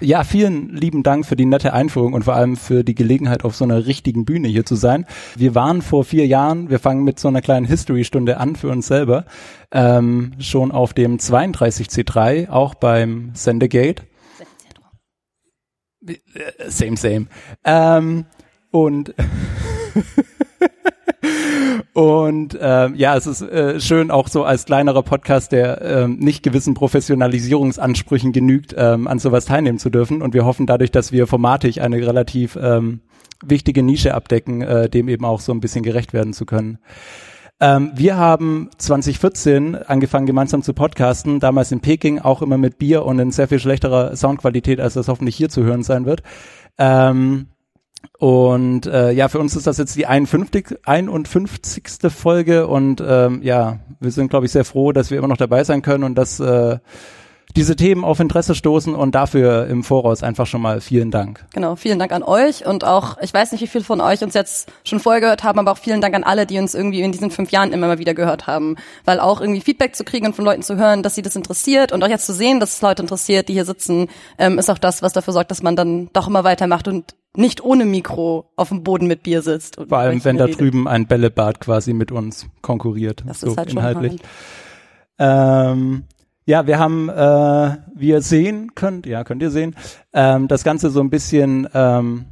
Ja, vielen lieben Dank für die nette Einführung und vor allem für die Gelegenheit, auf so einer richtigen Bühne hier zu sein. Wir waren vor vier Jahren, wir fangen mit so einer kleinen History-Stunde an für uns selber, ähm, schon auf dem 32C3, auch beim Sendegate. Same, same. Ähm, und Und ähm, ja, es ist äh, schön auch so als kleinerer Podcast, der ähm, nicht gewissen Professionalisierungsansprüchen genügt, ähm, an sowas teilnehmen zu dürfen. Und wir hoffen dadurch, dass wir formatig eine relativ ähm, wichtige Nische abdecken, äh, dem eben auch so ein bisschen gerecht werden zu können. Ähm, wir haben 2014 angefangen, gemeinsam zu podcasten, damals in Peking, auch immer mit Bier und in sehr viel schlechterer Soundqualität, als das hoffentlich hier zu hören sein wird. Ähm, und äh, ja, für uns ist das jetzt die 51. 51. Folge und ähm, ja, wir sind, glaube ich, sehr froh, dass wir immer noch dabei sein können und dass äh, diese Themen auf Interesse stoßen und dafür im Voraus einfach schon mal vielen Dank. Genau, vielen Dank an euch und auch, ich weiß nicht, wie viele von euch uns jetzt schon vorher gehört haben, aber auch vielen Dank an alle, die uns irgendwie in diesen fünf Jahren immer mal wieder gehört haben. Weil auch irgendwie Feedback zu kriegen und von Leuten zu hören, dass sie das interessiert und auch jetzt zu sehen, dass es Leute interessiert, die hier sitzen, ähm, ist auch das, was dafür sorgt, dass man dann doch immer weitermacht und nicht ohne Mikro auf dem Boden mit Bier sitzt. Vor allem, wenn da redet. drüben ein Bällebad quasi mit uns konkurriert. Das so ist halt inhaltlich. Ähm, ja, wir haben, äh, wie ihr sehen könnt, ja, könnt ihr sehen, ähm, das Ganze so ein bisschen ähm,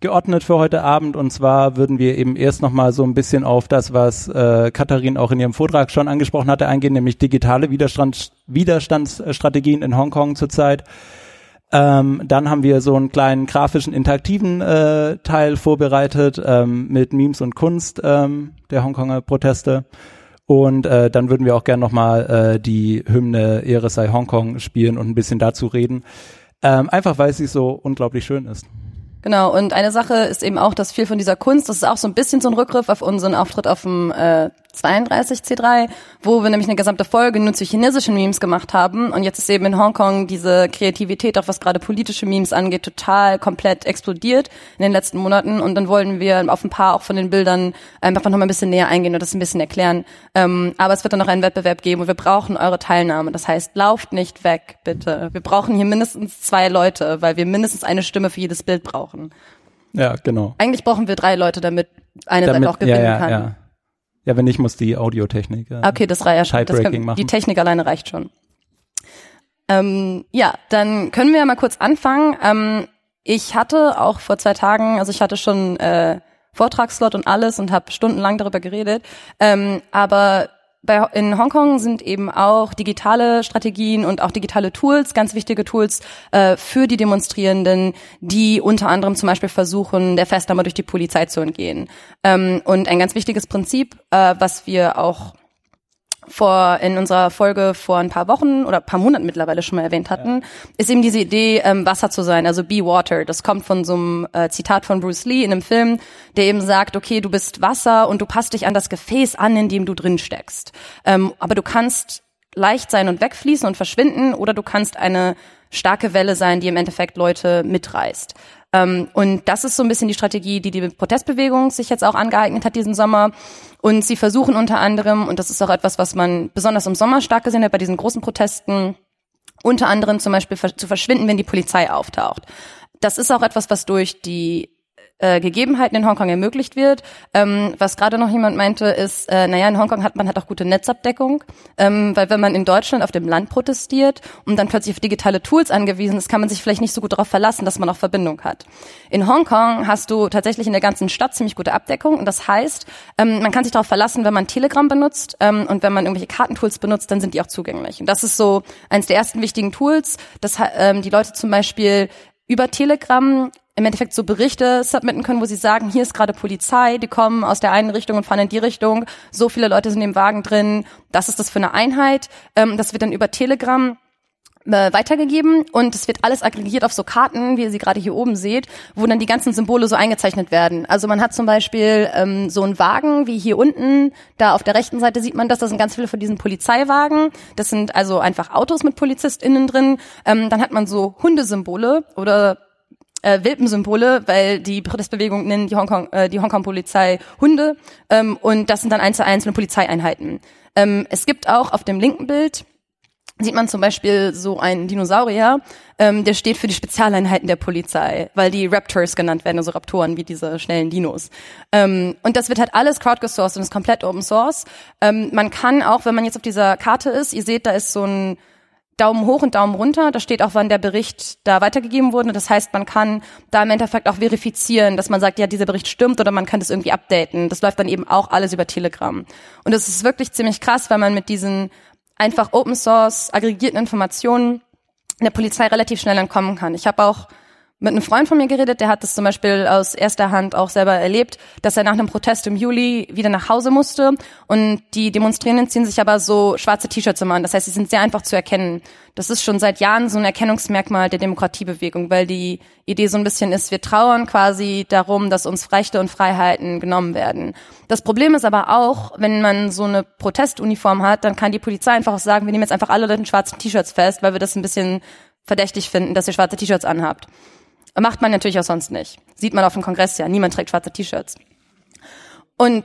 geordnet für heute Abend. Und zwar würden wir eben erst nochmal so ein bisschen auf das, was äh, Katharin auch in ihrem Vortrag schon angesprochen hatte, eingehen, nämlich digitale Widerstand, Widerstandsstrategien in Hongkong zurzeit. Ähm, dann haben wir so einen kleinen grafischen, interaktiven äh, Teil vorbereitet ähm, mit Memes und Kunst ähm, der Hongkonger Proteste. Und äh, dann würden wir auch gerne nochmal äh, die Hymne Ehre sei Hongkong spielen und ein bisschen dazu reden. Ähm, einfach weil sie so unglaublich schön ist. Genau, und eine Sache ist eben auch, dass viel von dieser Kunst, das ist auch so ein bisschen so ein Rückgriff auf unseren Auftritt auf dem äh, 32 C3, wo wir nämlich eine gesamte Folge nur zu chinesischen Memes gemacht haben. Und jetzt ist eben in Hongkong diese Kreativität, auch was gerade politische Memes angeht, total komplett explodiert in den letzten Monaten. Und dann wollen wir auf ein paar auch von den Bildern einfach noch mal ein bisschen näher eingehen und das ein bisschen erklären. Ähm, aber es wird dann noch einen Wettbewerb geben und wir brauchen eure Teilnahme. Das heißt, lauft nicht weg, bitte. Wir brauchen hier mindestens zwei Leute, weil wir mindestens eine Stimme für jedes Bild brauchen. Ja, genau. Eigentlich brauchen wir drei Leute, damit eine damit, Seite auch gewinnen ja, ja, kann. Ja. Ja, wenn nicht, muss die Audiotechnik. Äh, okay, das reicht ja schon. Können, die Technik alleine reicht schon. Ähm, ja, dann können wir mal kurz anfangen. Ähm, ich hatte auch vor zwei Tagen, also ich hatte schon äh, Vortragsslot und alles und habe stundenlang darüber geredet. Ähm, aber bei, in Hongkong sind eben auch digitale Strategien und auch digitale Tools, ganz wichtige Tools äh, für die Demonstrierenden, die unter anderem zum Beispiel versuchen, der Festnahme durch die Polizei zu entgehen. Ähm, und ein ganz wichtiges Prinzip, äh, was wir auch vor in unserer Folge vor ein paar Wochen oder paar Monaten mittlerweile schon mal erwähnt hatten, ja. ist eben diese Idee, ähm, Wasser zu sein, also be water. Das kommt von so einem äh, Zitat von Bruce Lee in einem Film, der eben sagt, okay, du bist Wasser und du passt dich an das Gefäß an, in dem du drin steckst. Ähm, aber du kannst leicht sein und wegfließen und verschwinden oder du kannst eine starke Welle sein, die im Endeffekt Leute mitreißt. Ähm, und das ist so ein bisschen die Strategie, die die Protestbewegung sich jetzt auch angeeignet hat diesen Sommer. Und sie versuchen unter anderem, und das ist auch etwas, was man besonders im Sommer stark gesehen hat bei diesen großen Protesten, unter anderem zum Beispiel zu verschwinden, wenn die Polizei auftaucht. Das ist auch etwas, was durch die äh, Gegebenheiten in Hongkong ermöglicht wird. Ähm, was gerade noch jemand meinte, ist, äh, naja, in Hongkong hat man halt auch gute Netzabdeckung, ähm, weil wenn man in Deutschland auf dem Land protestiert und dann plötzlich auf digitale Tools angewiesen ist, kann man sich vielleicht nicht so gut darauf verlassen, dass man auch Verbindung hat. In Hongkong hast du tatsächlich in der ganzen Stadt ziemlich gute Abdeckung und das heißt, ähm, man kann sich darauf verlassen, wenn man Telegram benutzt ähm, und wenn man irgendwelche Kartentools benutzt, dann sind die auch zugänglich. Und das ist so eines der ersten wichtigen Tools, dass ähm, die Leute zum Beispiel über Telegram im Endeffekt so Berichte submitten können, wo sie sagen, hier ist gerade Polizei, die kommen aus der einen Richtung und fahren in die Richtung, so viele Leute sind im Wagen drin, das ist das für eine Einheit. Ähm, das wird dann über Telegram äh, weitergegeben und es wird alles aggregiert auf so Karten, wie ihr sie gerade hier oben seht, wo dann die ganzen Symbole so eingezeichnet werden. Also man hat zum Beispiel ähm, so einen Wagen wie hier unten, da auf der rechten Seite sieht man das, das sind ganz viele von diesen Polizeiwagen. Das sind also einfach Autos mit PolizistInnen drin. Ähm, dann hat man so Hundesymbole oder äh, Welpensymbole, weil die Protestbewegung nennt die Hongkong, äh, die Hongkong-Polizei Hunde ähm, und das sind dann eins zu einzelne Polizeieinheiten. Ähm, es gibt auch auf dem linken Bild sieht man zum Beispiel so einen Dinosaurier, ähm, der steht für die Spezialeinheiten der Polizei, weil die Raptors genannt werden, also Raptoren wie diese schnellen Dinos. Ähm, und das wird halt alles crowdgesourced und ist komplett Open Source. Ähm, man kann auch, wenn man jetzt auf dieser Karte ist, ihr seht, da ist so ein Daumen hoch und Daumen runter. Da steht auch, wann der Bericht da weitergegeben wurde. Das heißt, man kann da im Endeffekt auch verifizieren, dass man sagt, ja, dieser Bericht stimmt oder man kann das irgendwie updaten. Das läuft dann eben auch alles über Telegram. Und das ist wirklich ziemlich krass, weil man mit diesen einfach Open Source aggregierten Informationen der Polizei relativ schnell entkommen kann. Ich habe auch mit einem Freund von mir geredet, der hat das zum Beispiel aus erster Hand auch selber erlebt, dass er nach einem Protest im Juli wieder nach Hause musste und die Demonstrierenden ziehen sich aber so schwarze T-Shirts immer an. Das heißt, sie sind sehr einfach zu erkennen. Das ist schon seit Jahren so ein Erkennungsmerkmal der Demokratiebewegung, weil die Idee so ein bisschen ist, wir trauern quasi darum, dass uns Rechte und Freiheiten genommen werden. Das Problem ist aber auch, wenn man so eine Protestuniform hat, dann kann die Polizei einfach auch sagen, wir nehmen jetzt einfach alle Leute in schwarzen T-Shirts fest, weil wir das ein bisschen verdächtig finden, dass ihr schwarze T-Shirts anhabt. Macht man natürlich auch sonst nicht. Sieht man auf dem Kongress ja. Niemand trägt schwarze T-Shirts. Und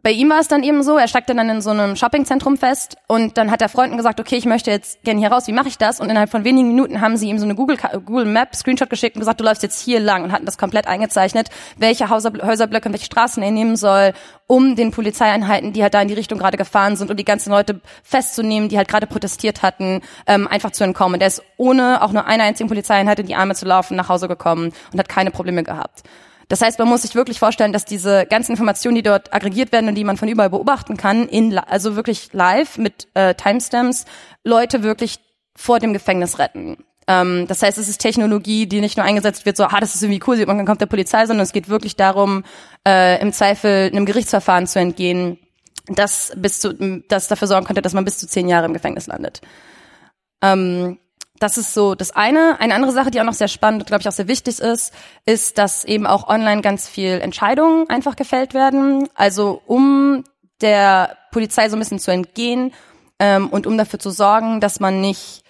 bei ihm war es dann eben so, er steckte dann in so einem Shoppingzentrum fest und dann hat er Freunden gesagt, okay, ich möchte jetzt gerne hier raus, wie mache ich das? Und innerhalb von wenigen Minuten haben sie ihm so eine Google, Google Map Screenshot geschickt und gesagt, du läufst jetzt hier lang und hatten das komplett eingezeichnet, welche Häuserblöcke und welche Straßen er nehmen soll, um den Polizeieinheiten, die halt da in die Richtung gerade gefahren sind, um die ganzen Leute festzunehmen, die halt gerade protestiert hatten, ähm, einfach zu entkommen. Und er ist ohne auch nur eine einzige Polizeieinheit in die Arme zu laufen nach Hause gekommen und hat keine Probleme gehabt. Das heißt, man muss sich wirklich vorstellen, dass diese ganzen Informationen, die dort aggregiert werden und die man von überall beobachten kann, in, also wirklich live mit äh, Timestamps, Leute wirklich vor dem Gefängnis retten. Ähm, das heißt, es ist Technologie, die nicht nur eingesetzt wird, so, ah, das ist irgendwie cool, man kommt der Polizei, sondern es geht wirklich darum, äh, im Zweifel einem Gerichtsverfahren zu entgehen, das bis zu, das dafür sorgen könnte, dass man bis zu zehn Jahre im Gefängnis landet. Ähm, das ist so das eine. Eine andere Sache, die auch noch sehr spannend und glaube ich auch sehr wichtig ist, ist, dass eben auch online ganz viel Entscheidungen einfach gefällt werden. Also um der Polizei so ein bisschen zu entgehen ähm, und um dafür zu sorgen, dass man nicht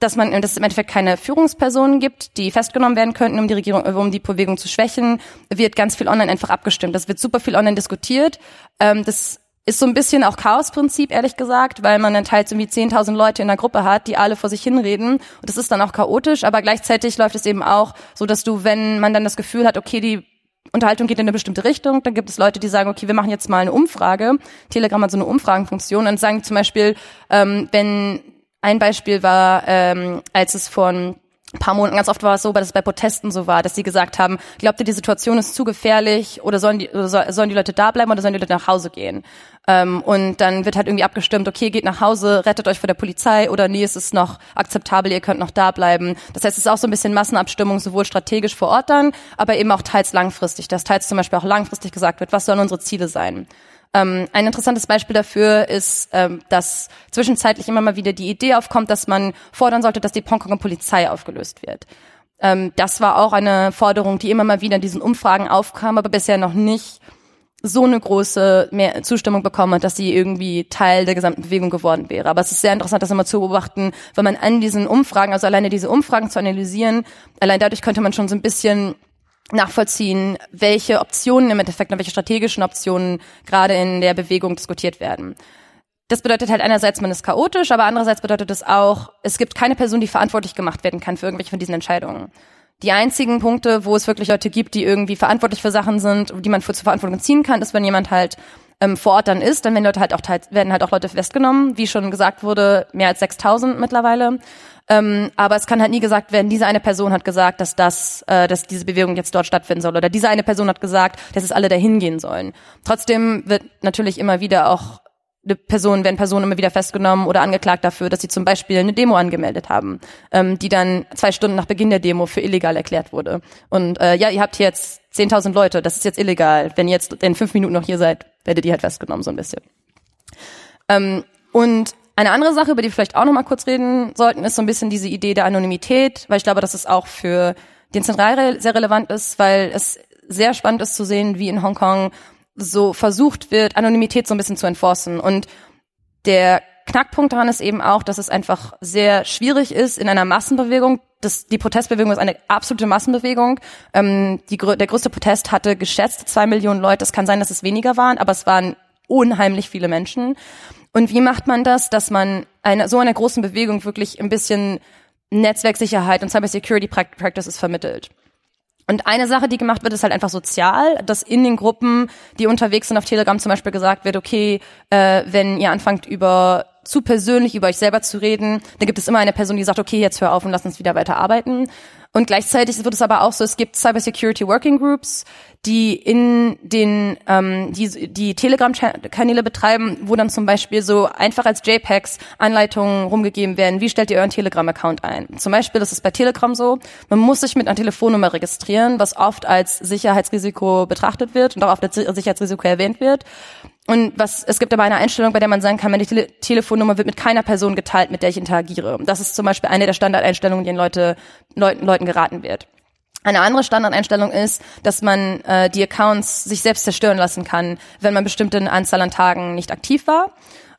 dass man dass es im Endeffekt keine Führungspersonen gibt, die festgenommen werden könnten, um die Regierung, um die Bewegung zu schwächen, wird ganz viel online einfach abgestimmt. Das wird super viel online diskutiert. Ähm, das ist so ein bisschen auch Chaosprinzip, ehrlich gesagt, weil man dann teils irgendwie 10.000 Leute in der Gruppe hat, die alle vor sich hinreden. Und das ist dann auch chaotisch, aber gleichzeitig läuft es eben auch so, dass du, wenn man dann das Gefühl hat, okay, die Unterhaltung geht in eine bestimmte Richtung, dann gibt es Leute, die sagen, okay, wir machen jetzt mal eine Umfrage. Telegram hat so eine Umfragenfunktion und sagen zum Beispiel, ähm, wenn ein Beispiel war, ähm, als es von ein paar Monaten ganz oft war es so, weil es bei Protesten so war, dass sie gesagt haben, glaubt ihr, die Situation ist zu gefährlich oder sollen die, oder sollen die Leute da bleiben oder sollen die Leute nach Hause gehen? Ähm, und dann wird halt irgendwie abgestimmt, okay, geht nach Hause, rettet euch vor der Polizei oder nee, es ist noch akzeptabel, ihr könnt noch da bleiben. Das heißt, es ist auch so ein bisschen Massenabstimmung, sowohl strategisch vor Ort dann, aber eben auch teils langfristig, dass teils zum Beispiel auch langfristig gesagt wird, was sollen unsere Ziele sein? Ähm, ein interessantes Beispiel dafür ist, ähm, dass zwischenzeitlich immer mal wieder die Idee aufkommt, dass man fordern sollte, dass die Hongkonger Polizei aufgelöst wird. Ähm, das war auch eine Forderung, die immer mal wieder in diesen Umfragen aufkam, aber bisher noch nicht so eine große mehr Zustimmung bekommen hat, dass sie irgendwie Teil der gesamten Bewegung geworden wäre. Aber es ist sehr interessant, das immer zu beobachten, wenn man an diesen Umfragen, also alleine diese Umfragen zu analysieren, allein dadurch könnte man schon so ein bisschen nachvollziehen, welche Optionen im Endeffekt und welche strategischen Optionen gerade in der Bewegung diskutiert werden. Das bedeutet halt einerseits, man ist chaotisch, aber andererseits bedeutet es auch, es gibt keine Person, die verantwortlich gemacht werden kann für irgendwelche von diesen Entscheidungen. Die einzigen Punkte, wo es wirklich Leute gibt, die irgendwie verantwortlich für Sachen sind, die man für zur Verantwortung ziehen kann, ist, wenn jemand halt ähm, vor Ort dann ist, dann werden Leute halt auch werden halt auch Leute festgenommen, wie schon gesagt wurde, mehr als 6000 mittlerweile. Ähm, aber es kann halt nie gesagt werden, diese eine Person hat gesagt, dass das, äh, dass diese Bewegung jetzt dort stattfinden soll. Oder diese eine Person hat gesagt, dass es alle dahin gehen sollen. Trotzdem wird natürlich immer wieder auch eine Person, werden Personen immer wieder festgenommen oder angeklagt dafür, dass sie zum Beispiel eine Demo angemeldet haben, ähm, die dann zwei Stunden nach Beginn der Demo für illegal erklärt wurde. Und äh, ja, ihr habt jetzt 10.000 Leute, das ist jetzt illegal. Wenn ihr jetzt in fünf Minuten noch hier seid, werdet ihr halt festgenommen, so ein bisschen. Ähm, und eine andere Sache, über die wir vielleicht auch noch mal kurz reden sollten, ist so ein bisschen diese Idee der Anonymität, weil ich glaube, dass es auch für den Zentral sehr relevant ist, weil es sehr spannend ist zu sehen, wie in Hongkong so versucht wird, Anonymität so ein bisschen zu enforcen. Und der Knackpunkt daran ist eben auch, dass es einfach sehr schwierig ist in einer Massenbewegung. Das, die Protestbewegung ist eine absolute Massenbewegung. Ähm, die, der größte Protest hatte geschätzt zwei Millionen Leute. Es kann sein, dass es weniger waren, aber es waren unheimlich viele Menschen. Und wie macht man das, dass man einer so einer großen Bewegung wirklich ein bisschen Netzwerksicherheit und Cybersecurity Practices vermittelt. Und eine Sache, die gemacht wird, ist halt einfach sozial, dass in den Gruppen, die unterwegs sind auf Telegram zum Beispiel gesagt wird, okay, äh, wenn ihr anfangt über zu persönlich über euch selber zu reden, dann gibt es immer eine Person, die sagt, okay, jetzt hör auf und lass uns wieder weiter arbeiten. Und gleichzeitig wird es aber auch so, es gibt Cybersecurity Working Groups, die in den ähm, die, die Telegram-Kanäle betreiben, wo dann zum Beispiel so einfach als JPEGs Anleitungen rumgegeben werden, wie stellt ihr euren Telegram-Account ein. Zum Beispiel, das ist bei Telegram so, man muss sich mit einer Telefonnummer registrieren, was oft als Sicherheitsrisiko betrachtet wird und auch auf der Sicherheitsrisiko erwähnt wird. Und was, es gibt aber eine Einstellung, bei der man sagen kann, meine Tele Telefonnummer wird mit keiner Person geteilt, mit der ich interagiere. Das ist zum Beispiel eine der Standardeinstellungen, die Leute, Leuten, Leuten geraten wird. Eine andere Standardeinstellung ist, dass man äh, die Accounts sich selbst zerstören lassen kann, wenn man bestimmte Anzahl an Tagen nicht aktiv war.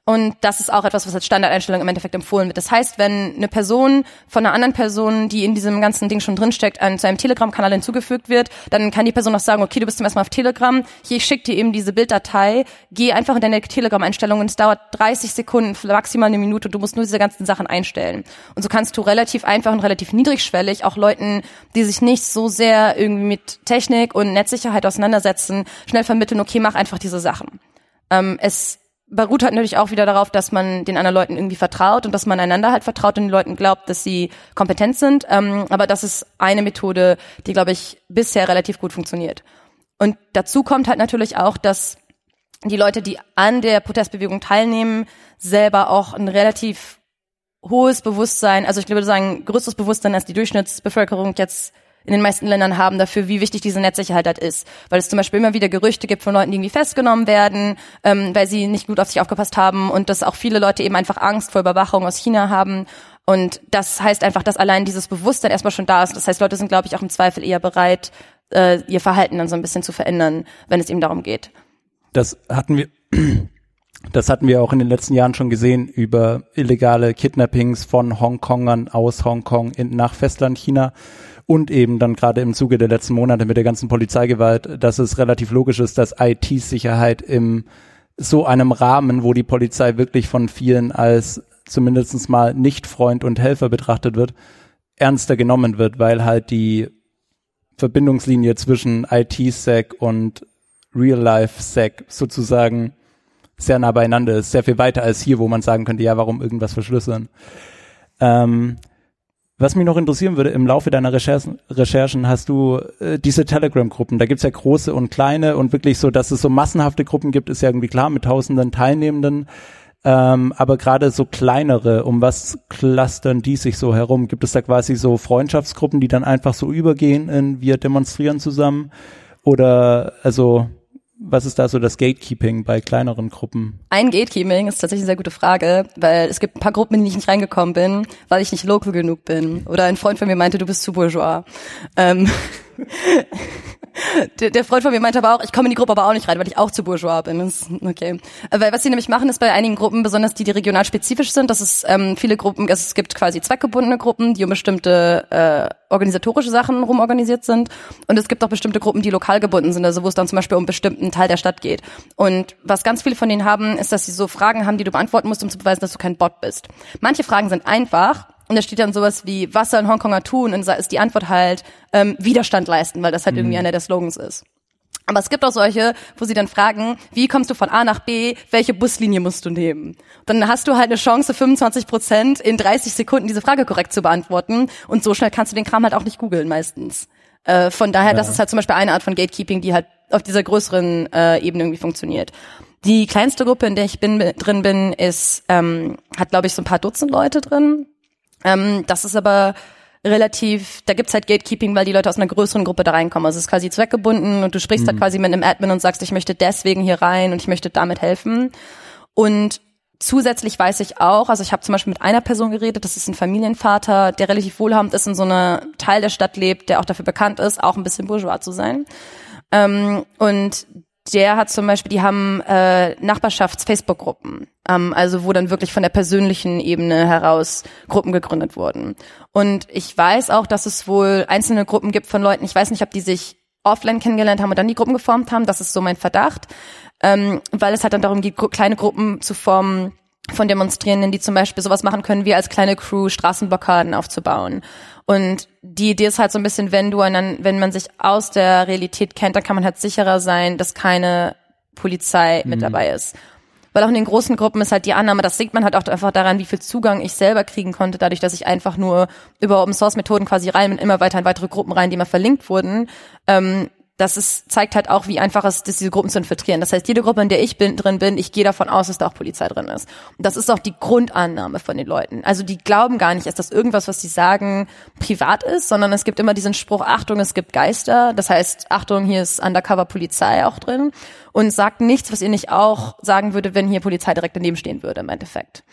Und das ist auch etwas, was als Standardeinstellung im Endeffekt empfohlen wird. Das heißt, wenn eine Person von einer anderen Person, die in diesem ganzen Ding schon drinsteckt, an, zu einem Telegram-Kanal hinzugefügt wird, dann kann die Person auch sagen, okay, du bist zum ersten Mal auf Telegram, hier, ich schicke dir eben diese Bilddatei, geh einfach in deine Telegram-Einstellung und es dauert 30 Sekunden, maximal eine Minute, du musst nur diese ganzen Sachen einstellen. Und so kannst du relativ einfach und relativ niedrigschwellig auch Leuten, die sich nicht so sehr irgendwie mit Technik und Netzsicherheit auseinandersetzen, schnell vermitteln, okay, mach einfach diese Sachen. Ähm, es beruht halt natürlich auch wieder darauf, dass man den anderen Leuten irgendwie vertraut und dass man einander halt vertraut und den Leuten glaubt, dass sie kompetent sind. Ähm, aber das ist eine Methode, die, glaube ich, bisher relativ gut funktioniert. Und dazu kommt halt natürlich auch, dass die Leute, die an der Protestbewegung teilnehmen, selber auch ein relativ hohes Bewusstsein, also ich würde sagen, größeres Bewusstsein als die Durchschnittsbevölkerung jetzt in den meisten Ländern haben dafür, wie wichtig diese Netzsicherheit halt ist. Weil es zum Beispiel immer wieder Gerüchte gibt von Leuten, die irgendwie festgenommen werden, ähm, weil sie nicht gut auf sich aufgepasst haben und dass auch viele Leute eben einfach Angst vor Überwachung aus China haben. Und das heißt einfach, dass allein dieses Bewusstsein erstmal schon da ist. Das heißt, Leute sind, glaube ich, auch im Zweifel eher bereit, äh, ihr Verhalten dann so ein bisschen zu verändern, wenn es eben darum geht. Das hatten wir. Das hatten wir auch in den letzten Jahren schon gesehen über illegale Kidnappings von Hongkongern aus Hongkong in, nach Festland China und eben dann gerade im Zuge der letzten Monate mit der ganzen Polizeigewalt, dass es relativ logisch ist, dass IT-Sicherheit im so einem Rahmen, wo die Polizei wirklich von vielen als zumindestens mal nicht Freund und Helfer betrachtet wird, ernster genommen wird, weil halt die Verbindungslinie zwischen IT-Sec und Real-Life-Sec sozusagen sehr nah beieinander ist, sehr viel weiter als hier, wo man sagen könnte, ja, warum irgendwas verschlüsseln. Ähm, was mich noch interessieren würde, im Laufe deiner Recherchen, Recherchen hast du äh, diese Telegram-Gruppen. Da gibt's ja große und kleine und wirklich so, dass es so massenhafte Gruppen gibt, ist ja irgendwie klar mit tausenden Teilnehmenden. Ähm, aber gerade so kleinere, um was clustern die sich so herum? Gibt es da quasi so Freundschaftsgruppen, die dann einfach so übergehen in wir demonstrieren zusammen? Oder also was ist da so das Gatekeeping bei kleineren Gruppen? Ein Gatekeeping ist tatsächlich eine sehr gute Frage, weil es gibt ein paar Gruppen, in die ich nicht reingekommen bin, weil ich nicht local genug bin. Oder ein Freund von mir meinte, du bist zu bourgeois. Ähm der, der Freund von mir meinte aber auch, ich komme in die Gruppe aber auch nicht rein, weil ich auch zu bourgeois bin. Das, okay. Weil was sie nämlich machen, ist bei einigen Gruppen, besonders die, die regional spezifisch sind, dass es ähm, viele Gruppen, also es gibt quasi zweckgebundene Gruppen, die um bestimmte äh, organisatorische Sachen rumorganisiert sind. Und es gibt auch bestimmte Gruppen, die lokal gebunden sind, also wo es dann zum Beispiel um bestimmten Teil der Stadt geht. Und was ganz viele von denen haben, ist, dass sie so Fragen haben, die du beantworten musst, um zu beweisen, dass du kein Bot bist. Manche Fragen sind einfach, und da steht dann sowas wie, was sollen Hongkonger tun? Und da ist die Antwort halt, ähm, Widerstand leisten, weil das halt mhm. irgendwie einer der Slogans ist. Aber es gibt auch solche, wo sie dann fragen, wie kommst du von A nach B, welche Buslinie musst du nehmen? Dann hast du halt eine Chance, 25 Prozent in 30 Sekunden diese Frage korrekt zu beantworten. Und so schnell kannst du den Kram halt auch nicht googeln meistens. Äh, von daher, ja. das ist halt zum Beispiel eine Art von Gatekeeping, die halt auf dieser größeren äh, Ebene irgendwie funktioniert. Die kleinste Gruppe, in der ich bin, drin bin, ist, ähm, hat glaube ich so ein paar Dutzend Leute drin. Ähm, das ist aber relativ, da gibt's halt Gatekeeping, weil die Leute aus einer größeren Gruppe da reinkommen. Also es ist quasi zweckgebunden und du sprichst mhm. da quasi mit einem Admin und sagst, ich möchte deswegen hier rein und ich möchte damit helfen. Und zusätzlich weiß ich auch, also ich habe zum Beispiel mit einer Person geredet, das ist ein Familienvater, der relativ wohlhabend ist, in so einer Teil der Stadt lebt, der auch dafür bekannt ist, auch ein bisschen bourgeois zu sein. Ähm, und der hat zum Beispiel, die haben äh, Nachbarschafts-Facebook-Gruppen, ähm, also wo dann wirklich von der persönlichen Ebene heraus Gruppen gegründet wurden. Und ich weiß auch, dass es wohl einzelne Gruppen gibt von Leuten, ich weiß nicht, ob die sich offline kennengelernt haben und dann die Gruppen geformt haben, das ist so mein Verdacht, ähm, weil es halt dann darum geht, kleine Gruppen zu formen, von Demonstrierenden, die zum Beispiel sowas machen können, wie als kleine Crew Straßenblockaden aufzubauen. Und die Idee ist halt so ein bisschen, wenn du, wenn man sich aus der Realität kennt, dann kann man halt sicherer sein, dass keine Polizei mit mhm. dabei ist. Weil auch in den großen Gruppen ist halt die Annahme, das sieht man halt auch einfach daran, wie viel Zugang ich selber kriegen konnte, dadurch, dass ich einfach nur über Open Source Methoden quasi rein und immer weiter in weitere Gruppen rein, die immer verlinkt wurden, ähm, das ist, zeigt halt auch, wie einfach es ist, diese Gruppen zu infiltrieren. Das heißt, jede Gruppe, in der ich bin, drin bin, ich gehe davon aus, dass da auch Polizei drin ist. Und das ist auch die Grundannahme von den Leuten. Also die glauben gar nicht, dass das irgendwas, was sie sagen, privat ist, sondern es gibt immer diesen Spruch, Achtung, es gibt Geister. Das heißt, Achtung, hier ist Undercover Polizei auch drin. Und sagt nichts, was ihr nicht auch sagen würde, wenn hier Polizei direkt daneben stehen würde, im Endeffekt.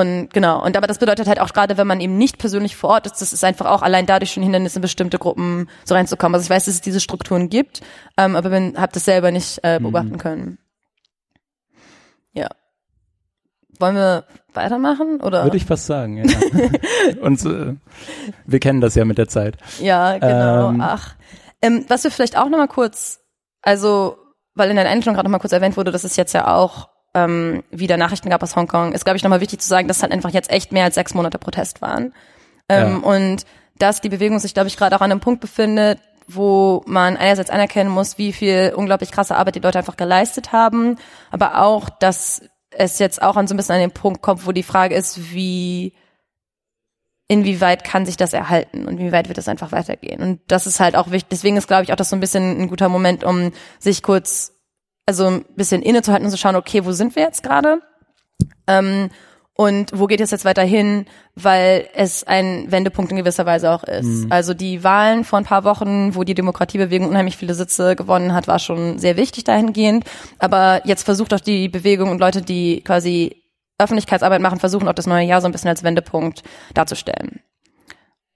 Und genau, und aber das bedeutet halt auch gerade, wenn man eben nicht persönlich vor Ort ist, das ist einfach auch allein dadurch schon Hindernis in bestimmte Gruppen so reinzukommen. Also ich weiß, dass es diese Strukturen gibt, ähm, aber bin, habe das selber nicht äh, mhm. beobachten mhm. können. Ja. Wollen wir weitermachen oder? Würde ich fast sagen, ja. und äh, wir kennen das ja mit der Zeit. Ja, genau. Ähm, Ach, ähm, was wir vielleicht auch noch mal kurz, also weil in der Einstellung gerade noch mal kurz erwähnt wurde, dass es jetzt ja auch ähm, wieder Nachrichten gab aus Hongkong, ist, glaube ich, nochmal wichtig zu sagen, dass es halt einfach jetzt echt mehr als sechs Monate Protest waren. Ähm, ja. Und dass die Bewegung sich, glaube ich, gerade auch an einem Punkt befindet, wo man einerseits anerkennen muss, wie viel unglaublich krasse Arbeit die Leute einfach geleistet haben, aber auch, dass es jetzt auch an so ein bisschen an den Punkt kommt, wo die Frage ist, wie inwieweit kann sich das erhalten und wie weit wird es einfach weitergehen. Und das ist halt auch wichtig. Deswegen ist, glaube ich, auch das so ein bisschen ein guter Moment, um sich kurz also ein bisschen innezuhalten und zu schauen, okay, wo sind wir jetzt gerade? Ähm, und wo geht es jetzt weiter hin, weil es ein Wendepunkt in gewisser Weise auch ist. Mhm. Also die Wahlen vor ein paar Wochen, wo die Demokratiebewegung unheimlich viele Sitze gewonnen hat, war schon sehr wichtig dahingehend. Aber jetzt versucht auch die Bewegung und Leute, die quasi Öffentlichkeitsarbeit machen, versuchen auch das neue Jahr so ein bisschen als Wendepunkt darzustellen.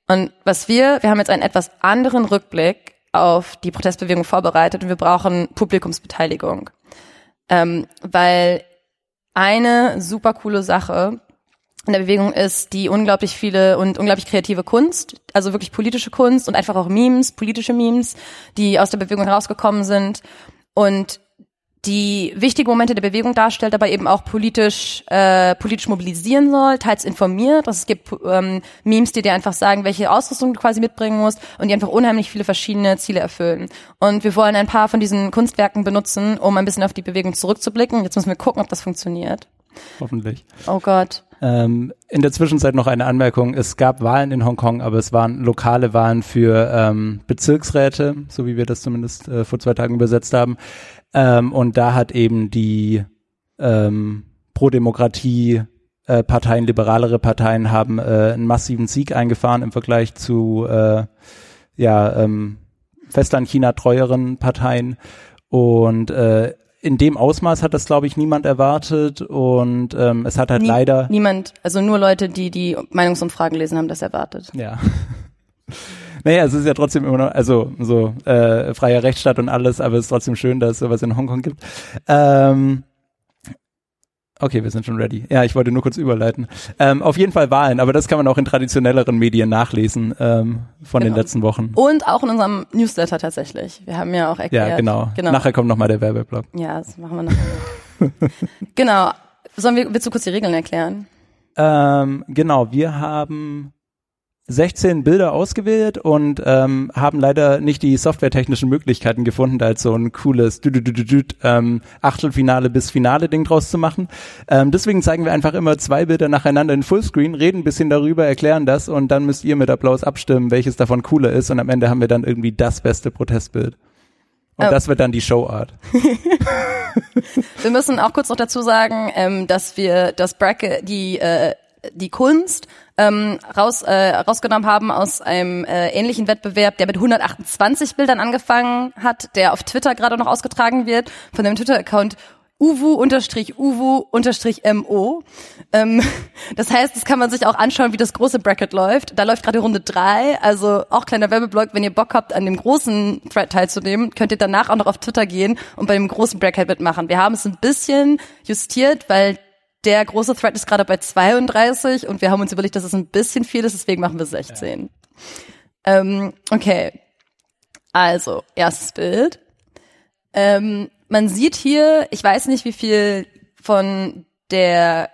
Und was wir, wir haben jetzt einen etwas anderen Rückblick auf die Protestbewegung vorbereitet und wir brauchen Publikumsbeteiligung. Ähm, weil eine super coole Sache in der Bewegung ist die unglaublich viele und unglaublich kreative Kunst, also wirklich politische Kunst und einfach auch Memes, politische Memes, die aus der Bewegung herausgekommen sind. Und die wichtige Momente der Bewegung darstellt, aber eben auch politisch äh, politisch mobilisieren soll, teils informiert. Also es gibt ähm, Memes, die dir einfach sagen, welche Ausrüstung du quasi mitbringen musst und die einfach unheimlich viele verschiedene Ziele erfüllen. Und wir wollen ein paar von diesen Kunstwerken benutzen, um ein bisschen auf die Bewegung zurückzublicken. Jetzt müssen wir gucken, ob das funktioniert. Hoffentlich. Oh Gott. Ähm, in der Zwischenzeit noch eine Anmerkung. Es gab Wahlen in Hongkong, aber es waren lokale Wahlen für ähm, Bezirksräte, so wie wir das zumindest äh, vor zwei Tagen übersetzt haben. Ähm, und da hat eben die ähm, Pro-Demokratie äh, Parteien, liberalere Parteien haben äh, einen massiven Sieg eingefahren im Vergleich zu äh, ja, ähm, Festland-China treueren Parteien. Und äh, in dem Ausmaß hat das, glaube ich, niemand erwartet und ähm, es hat halt Nie, leider niemand, also nur Leute, die die Meinungsumfragen lesen, haben das erwartet. Ja. Naja, es ist ja trotzdem immer noch, also so äh, freier Rechtsstaat und alles, aber es ist trotzdem schön, dass es sowas in Hongkong gibt. Ähm, Okay, wir sind schon ready. Ja, ich wollte nur kurz überleiten. Ähm, auf jeden Fall Wahlen, aber das kann man auch in traditionelleren Medien nachlesen ähm, von genau. den letzten Wochen. Und auch in unserem Newsletter tatsächlich. Wir haben ja auch erklärt. Ja, genau. genau. Nachher kommt nochmal der Werbeblock. Ja, das machen wir nachher. genau. Sollen wir, willst du kurz die Regeln erklären? Ähm, genau, wir haben 16 Bilder ausgewählt und ähm, haben leider nicht die softwaretechnischen Möglichkeiten gefunden, da jetzt so ein cooles ähm, Achtelfinale bis Finale Ding draus zu machen. Ähm, deswegen zeigen wir einfach immer zwei Bilder nacheinander in Fullscreen, reden ein bisschen darüber, erklären das und dann müsst ihr mit Applaus abstimmen, welches davon cooler ist und am Ende haben wir dann irgendwie das beste Protestbild. Und oh. das wird dann die Showart. wir müssen auch kurz noch dazu sagen, ähm, dass wir das Bracket, die äh, die Kunst ähm, raus, äh, rausgenommen haben aus einem äh, ähnlichen Wettbewerb, der mit 128 Bildern angefangen hat, der auf Twitter gerade noch ausgetragen wird, von dem Twitter-Account uwu-uwu-mo. Ähm, das heißt, das kann man sich auch anschauen, wie das große Bracket läuft. Da läuft gerade Runde drei, also auch kleiner Werbeblock. Wenn ihr Bock habt, an dem großen Thread teilzunehmen, könnt ihr danach auch noch auf Twitter gehen und bei dem großen Bracket mitmachen. Wir haben es ein bisschen justiert, weil der große Thread ist gerade bei 32 und wir haben uns überlegt, dass es ein bisschen viel ist, deswegen machen wir 16. Ja. Ähm, okay. Also, erstes Bild. Ähm, man sieht hier, ich weiß nicht, wie viel von der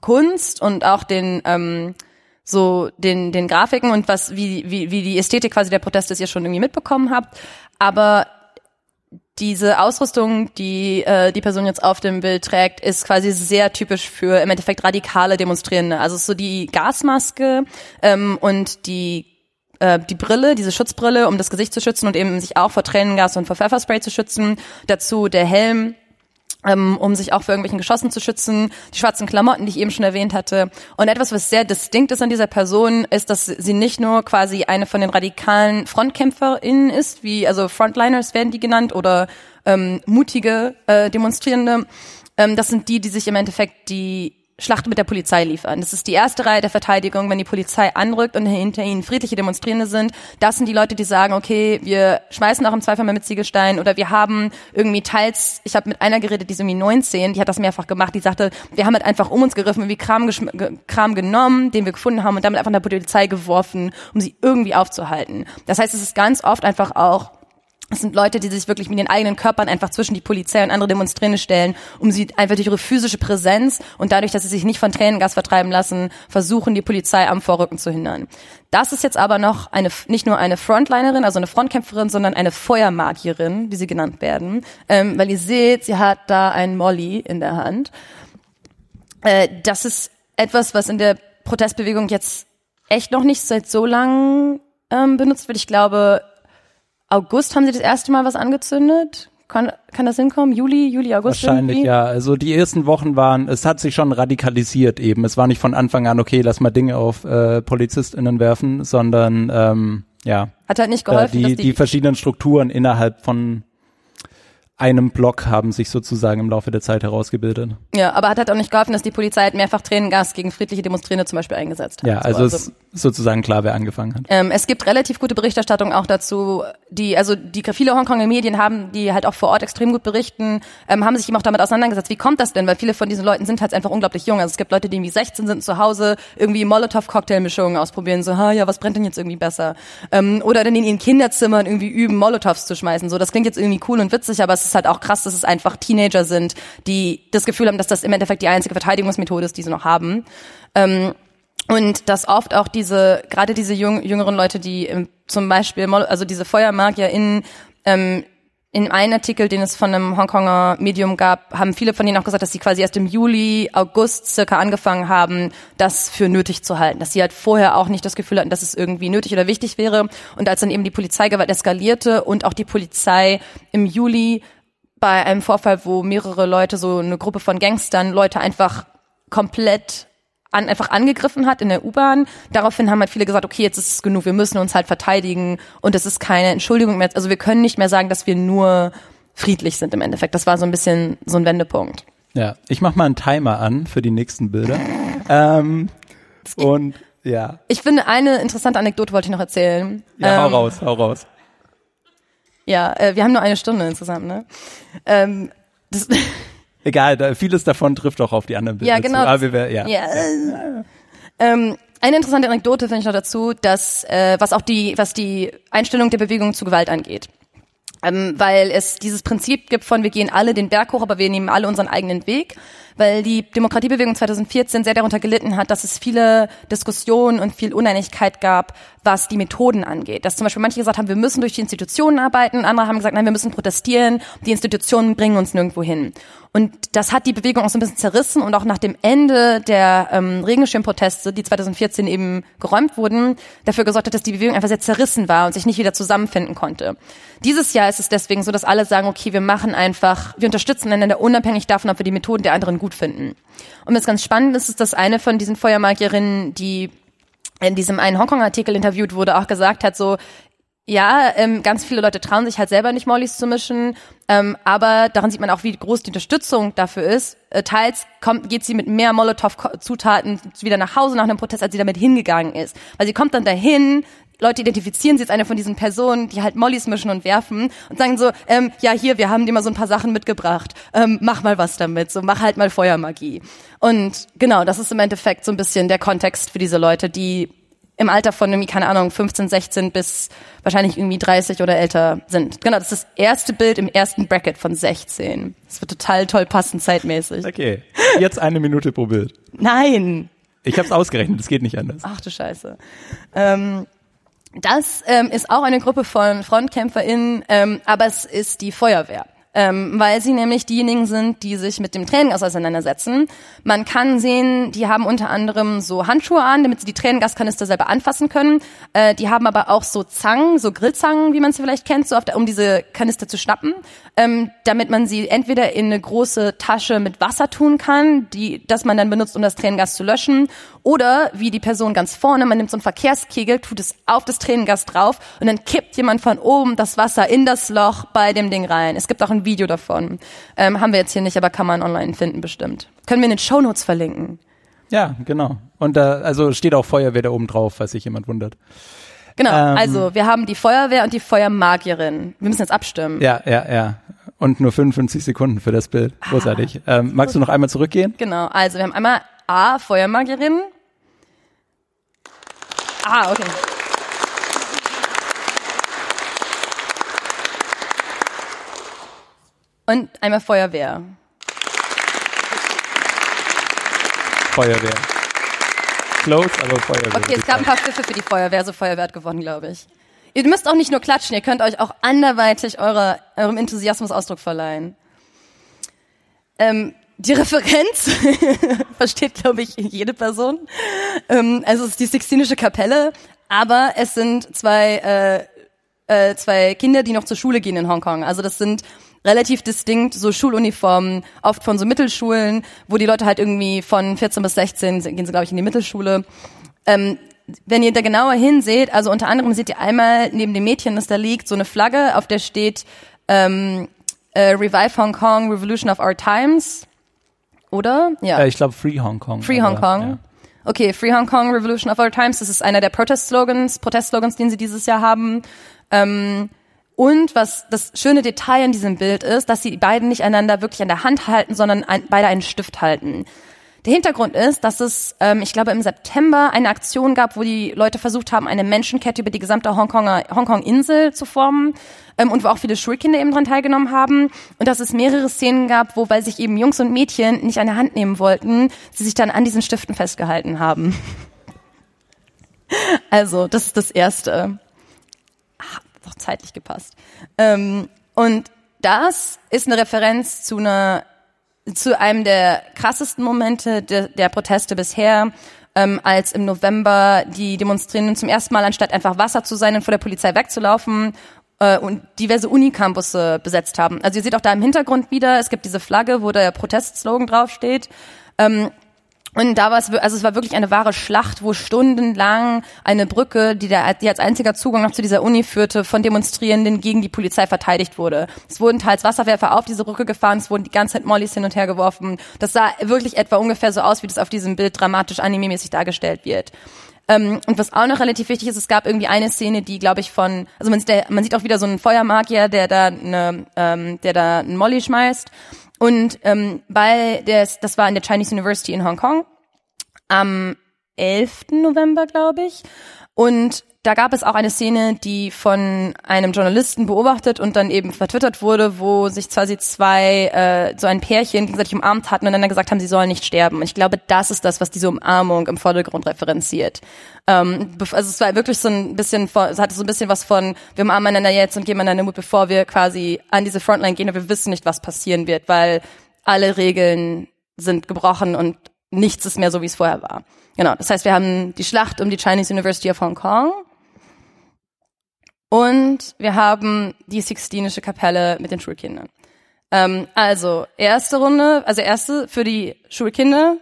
Kunst und auch den ähm, so den den Grafiken und was wie wie wie die Ästhetik quasi der Proteste ist ihr schon irgendwie mitbekommen habt, aber diese Ausrüstung, die äh, die Person jetzt auf dem Bild trägt, ist quasi sehr typisch für im Endeffekt radikale Demonstrierende. Also so die Gasmaske ähm, und die äh, die Brille, diese Schutzbrille, um das Gesicht zu schützen und eben sich auch vor Tränengas und vor Pfefferspray zu schützen. Dazu der Helm, um sich auch vor irgendwelchen Geschossen zu schützen, die schwarzen Klamotten, die ich eben schon erwähnt hatte. Und etwas, was sehr distinkt ist an dieser Person, ist, dass sie nicht nur quasi eine von den radikalen FrontkämpferInnen ist, wie, also Frontliners werden die genannt, oder ähm, mutige äh, Demonstrierende. Ähm, das sind die, die sich im Endeffekt die Schlacht mit der Polizei liefern. Das ist die erste Reihe der Verteidigung, wenn die Polizei anrückt und hinter ihnen friedliche Demonstrierende sind. Das sind die Leute, die sagen, okay, wir schmeißen auch im Zweifel mal mit Ziegelstein oder wir haben irgendwie teils, ich habe mit einer geredet, die ist irgendwie 19, die hat das mehrfach gemacht, die sagte, wir haben halt einfach um uns gegriffen, irgendwie Kram, Kram genommen, den wir gefunden haben und damit einfach in der Polizei geworfen, um sie irgendwie aufzuhalten. Das heißt, es ist ganz oft einfach auch es sind Leute, die sich wirklich mit den eigenen Körpern einfach zwischen die Polizei und andere Demonstrierende stellen, um sie einfach durch ihre physische Präsenz und dadurch, dass sie sich nicht von Tränengas vertreiben lassen, versuchen, die Polizei am Vorrücken zu hindern. Das ist jetzt aber noch eine, nicht nur eine Frontlinerin, also eine Frontkämpferin, sondern eine Feuermagierin, wie sie genannt werden, ähm, weil ihr seht, sie hat da ein Molly in der Hand. Äh, das ist etwas, was in der Protestbewegung jetzt echt noch nicht seit so lang ähm, benutzt wird. Ich glaube, August haben Sie das erste Mal was angezündet? Kann, kann das hinkommen? Juli, Juli, August? Wahrscheinlich, irgendwie? ja. Also die ersten Wochen waren, es hat sich schon radikalisiert eben. Es war nicht von Anfang an, okay, lass mal Dinge auf äh, PolizistInnen werfen, sondern ähm, ja. Hat halt nicht geholfen. Äh, die, die, die verschiedenen Strukturen innerhalb von einem Block haben sich sozusagen im Laufe der Zeit herausgebildet. Ja, aber hat halt auch nicht geholfen, dass die Polizei halt mehrfach Tränengas gegen friedliche Demonstrierende zum Beispiel eingesetzt hat. Ja, also, also ist sozusagen klar, wer angefangen hat. Ähm, es gibt relativ gute Berichterstattung auch dazu, die, also die viele Hongkonger Medien haben, die halt auch vor Ort extrem gut berichten, ähm, haben sich eben auch damit auseinandergesetzt, wie kommt das denn? Weil viele von diesen Leuten sind halt einfach unglaublich jung. Also es gibt Leute, die irgendwie 16 sind zu Hause, irgendwie Molotow-Cocktailmischungen ausprobieren, so, ha, ja, was brennt denn jetzt irgendwie besser? Ähm, oder dann in ihren Kinderzimmern irgendwie üben, Molotovs zu schmeißen. So, das klingt jetzt irgendwie cool und witzig, aber es ist halt auch krass, dass es einfach Teenager sind, die das Gefühl haben, dass das im Endeffekt die einzige Verteidigungsmethode ist, die sie noch haben. Ähm, und dass oft auch diese, gerade diese jung, jüngeren Leute, die ähm, zum Beispiel, also diese FeuermagierInnen, ähm, in einem Artikel, den es von einem Hongkonger Medium gab, haben viele von denen auch gesagt, dass sie quasi erst im Juli, August circa angefangen haben, das für nötig zu halten. Dass sie halt vorher auch nicht das Gefühl hatten, dass es irgendwie nötig oder wichtig wäre. Und als dann eben die Polizeigewalt eskalierte und auch die Polizei im Juli bei einem Vorfall, wo mehrere Leute, so eine Gruppe von Gangstern, Leute einfach komplett an, einfach angegriffen hat in der U-Bahn. Daraufhin haben halt viele gesagt, okay, jetzt ist es genug, wir müssen uns halt verteidigen und es ist keine Entschuldigung mehr. Also wir können nicht mehr sagen, dass wir nur friedlich sind im Endeffekt. Das war so ein bisschen so ein Wendepunkt. Ja, ich mach mal einen Timer an für die nächsten Bilder. ähm, und ja. Ich finde, eine interessante Anekdote wollte ich noch erzählen. Ja, ähm, hau raus, hau raus. Ja, äh, wir haben nur eine Stunde insgesamt, ne? Ähm, das Egal, da, vieles davon trifft auch auf die anderen Bilder. Ja, genau. Zu. Aber wir, ja. ja. ja. Ähm, eine interessante Anekdote finde ich noch dazu, dass äh, was auch die, was die Einstellung der Bewegung zu Gewalt angeht. Ähm, weil es dieses Prinzip gibt von, wir gehen alle den Berg hoch, aber wir nehmen alle unseren eigenen Weg weil die Demokratiebewegung 2014 sehr darunter gelitten hat, dass es viele Diskussionen und viel Uneinigkeit gab, was die Methoden angeht. Dass zum Beispiel manche gesagt haben, wir müssen durch die Institutionen arbeiten, andere haben gesagt, nein, wir müssen protestieren, die Institutionen bringen uns nirgendwo hin. Und das hat die Bewegung auch so ein bisschen zerrissen und auch nach dem Ende der ähm, Regenschirmproteste, die 2014 eben geräumt wurden, dafür gesorgt hat, dass die Bewegung einfach sehr zerrissen war und sich nicht wieder zusammenfinden konnte. Dieses Jahr ist es deswegen so, dass alle sagen, okay, wir machen einfach, wir unterstützen einander unabhängig davon, ob wir die Methoden der anderen gut finden. Und was ganz spannend ist, ist, dass eine von diesen Feuermagierinnen, die in diesem einen Hongkong-Artikel interviewt wurde, auch gesagt hat, so, ja, ähm, ganz viele Leute trauen sich halt selber nicht Mollys zu mischen, ähm, aber daran sieht man auch, wie groß die Unterstützung dafür ist. Äh, teils kommt, geht sie mit mehr Molotow-Zutaten wieder nach Hause nach einem Protest, als sie damit hingegangen ist. Weil sie kommt dann dahin, Leute identifizieren sie als eine von diesen Personen, die halt Mollys mischen und werfen und sagen so, ähm, ja hier, wir haben dir mal so ein paar Sachen mitgebracht, ähm, mach mal was damit, so mach halt mal Feuermagie. Und genau, das ist im Endeffekt so ein bisschen der Kontext für diese Leute, die im Alter von irgendwie, keine Ahnung, 15, 16 bis wahrscheinlich irgendwie 30 oder älter sind. Genau, das ist das erste Bild im ersten Bracket von 16. Das wird total toll passen zeitmäßig. Okay, jetzt eine Minute pro Bild. Nein. Ich habe es ausgerechnet, es geht nicht anders. Ach du Scheiße. Ähm, das ähm, ist auch eine Gruppe von FrontkämpferInnen, ähm, aber es ist die Feuerwehr ähm, weil sie nämlich diejenigen sind, die sich mit dem Tränengas auseinandersetzen. Man kann sehen, die haben unter anderem so Handschuhe an, damit sie die Tränengaskanister selber anfassen können. Äh, die haben aber auch so Zangen, so Grillzangen, wie man sie vielleicht kennt, so der, um diese Kanister zu schnappen, ähm, damit man sie entweder in eine große Tasche mit Wasser tun kann, die, das man dann benutzt, um das Tränengas zu löschen, oder wie die Person ganz vorne, man nimmt so einen Verkehrskegel, tut es auf das Tränengas drauf und dann kippt jemand von oben das Wasser in das Loch bei dem Ding rein. Es gibt auch ein Video davon. Ähm, haben wir jetzt hier nicht, aber kann man online finden bestimmt. Können wir in den Shownotes verlinken. Ja, genau. Und da also steht auch Feuerwehr da oben drauf, falls sich jemand wundert. Genau, ähm, also wir haben die Feuerwehr und die Feuermagierin. Wir müssen jetzt abstimmen. Ja, ja, ja. Und nur 55 Sekunden für das Bild. Ah. Großartig. Ah, ähm, magst du noch einmal zurückgehen? Genau, also wir haben einmal A, Feuermagierin. Ah, okay. Und einmal Feuerwehr. Feuerwehr. Close, aber Feuerwehr. Okay, es gab ein paar Pfiffe für die Feuerwehr, so Feuerwehr hat gewonnen, glaube ich. Ihr müsst auch nicht nur klatschen, ihr könnt euch auch anderweitig eure, eurem Enthusiasmus Ausdruck verleihen. Ähm, die Referenz versteht, glaube ich, jede Person. Ähm, also es ist die Sixtinische Kapelle, aber es sind zwei, äh, äh, zwei Kinder, die noch zur Schule gehen in Hongkong. Also das sind relativ distinkt so Schuluniformen, oft von so Mittelschulen, wo die Leute halt irgendwie von 14 bis 16 gehen sie, glaube ich, in die Mittelschule. Ähm, wenn ihr da genauer hinseht, also unter anderem seht ihr einmal neben dem Mädchen, das da liegt, so eine Flagge, auf der steht ähm, äh, Revive Hong Kong, Revolution of Our Times. Oder? Ja. Äh, ich glaube Free Hong Kong. Free Hong Kong. Ja. Okay, Free Hong Kong, Revolution of Our Times. Das ist einer der Protest-Slogans, Protest-Slogans, den sie dieses Jahr haben. Ähm, und was das schöne Detail in diesem Bild ist, dass sie beiden nicht einander wirklich an der Hand halten, sondern ein, beide einen Stift halten. Der Hintergrund ist, dass es, ähm, ich glaube, im September eine Aktion gab, wo die Leute versucht haben, eine Menschenkette über die gesamte Hongkonger, Hongkong-Insel zu formen ähm, und wo auch viele Schulkinder eben dran teilgenommen haben. Und dass es mehrere Szenen gab, wo, weil sich eben Jungs und Mädchen nicht an der Hand nehmen wollten, sie sich dann an diesen Stiften festgehalten haben. also, das ist das Erste. Ach, doch zeitlich gepasst. Ähm, und das ist eine Referenz zu einer zu einem der krassesten Momente de, der Proteste bisher, ähm, als im November die Demonstrierenden zum ersten Mal anstatt einfach Wasser zu sein und vor der Polizei wegzulaufen äh, und diverse Unicampusse besetzt haben. Also ihr seht auch da im Hintergrund wieder, es gibt diese Flagge, wo der Protestslogan draufsteht. Ähm, und da war es, also es war wirklich eine wahre Schlacht, wo stundenlang eine Brücke, die, der, die als einziger Zugang noch zu dieser Uni führte, von Demonstrierenden gegen die Polizei verteidigt wurde. Es wurden teils Wasserwerfer auf diese Brücke gefahren, es wurden die ganze Zeit Mollys hin und her geworfen. Das sah wirklich etwa ungefähr so aus, wie das auf diesem Bild dramatisch anime-mäßig dargestellt wird. Ähm, und was auch noch relativ wichtig ist, es gab irgendwie eine Szene, die, glaube ich, von, also man sieht, man sieht auch wieder so einen Feuermagier, der da eine, ähm, der da einen Molly schmeißt. Und ähm, bei der, das war in der Chinese University in Hongkong am 11. November, glaube ich. Und da gab es auch eine Szene, die von einem Journalisten beobachtet und dann eben vertwittert wurde, wo sich quasi zwei, äh, so ein Pärchen gegenseitig umarmt hatten und dann gesagt haben, sie sollen nicht sterben. Und ich glaube, das ist das, was diese Umarmung im Vordergrund referenziert. Ähm, also es war wirklich so ein bisschen, es hatte so ein bisschen was von, wir umarmen einander jetzt und geben einander Mut, bevor wir quasi an diese Frontline gehen und wir wissen nicht, was passieren wird, weil alle Regeln sind gebrochen und nichts ist mehr so, wie es vorher war. Genau, das heißt, wir haben die Schlacht um die Chinese University of Hong Kong und wir haben die Sixtinische Kapelle mit den Schulkindern. Ähm, also, erste Runde, also erste für die Schulkinder.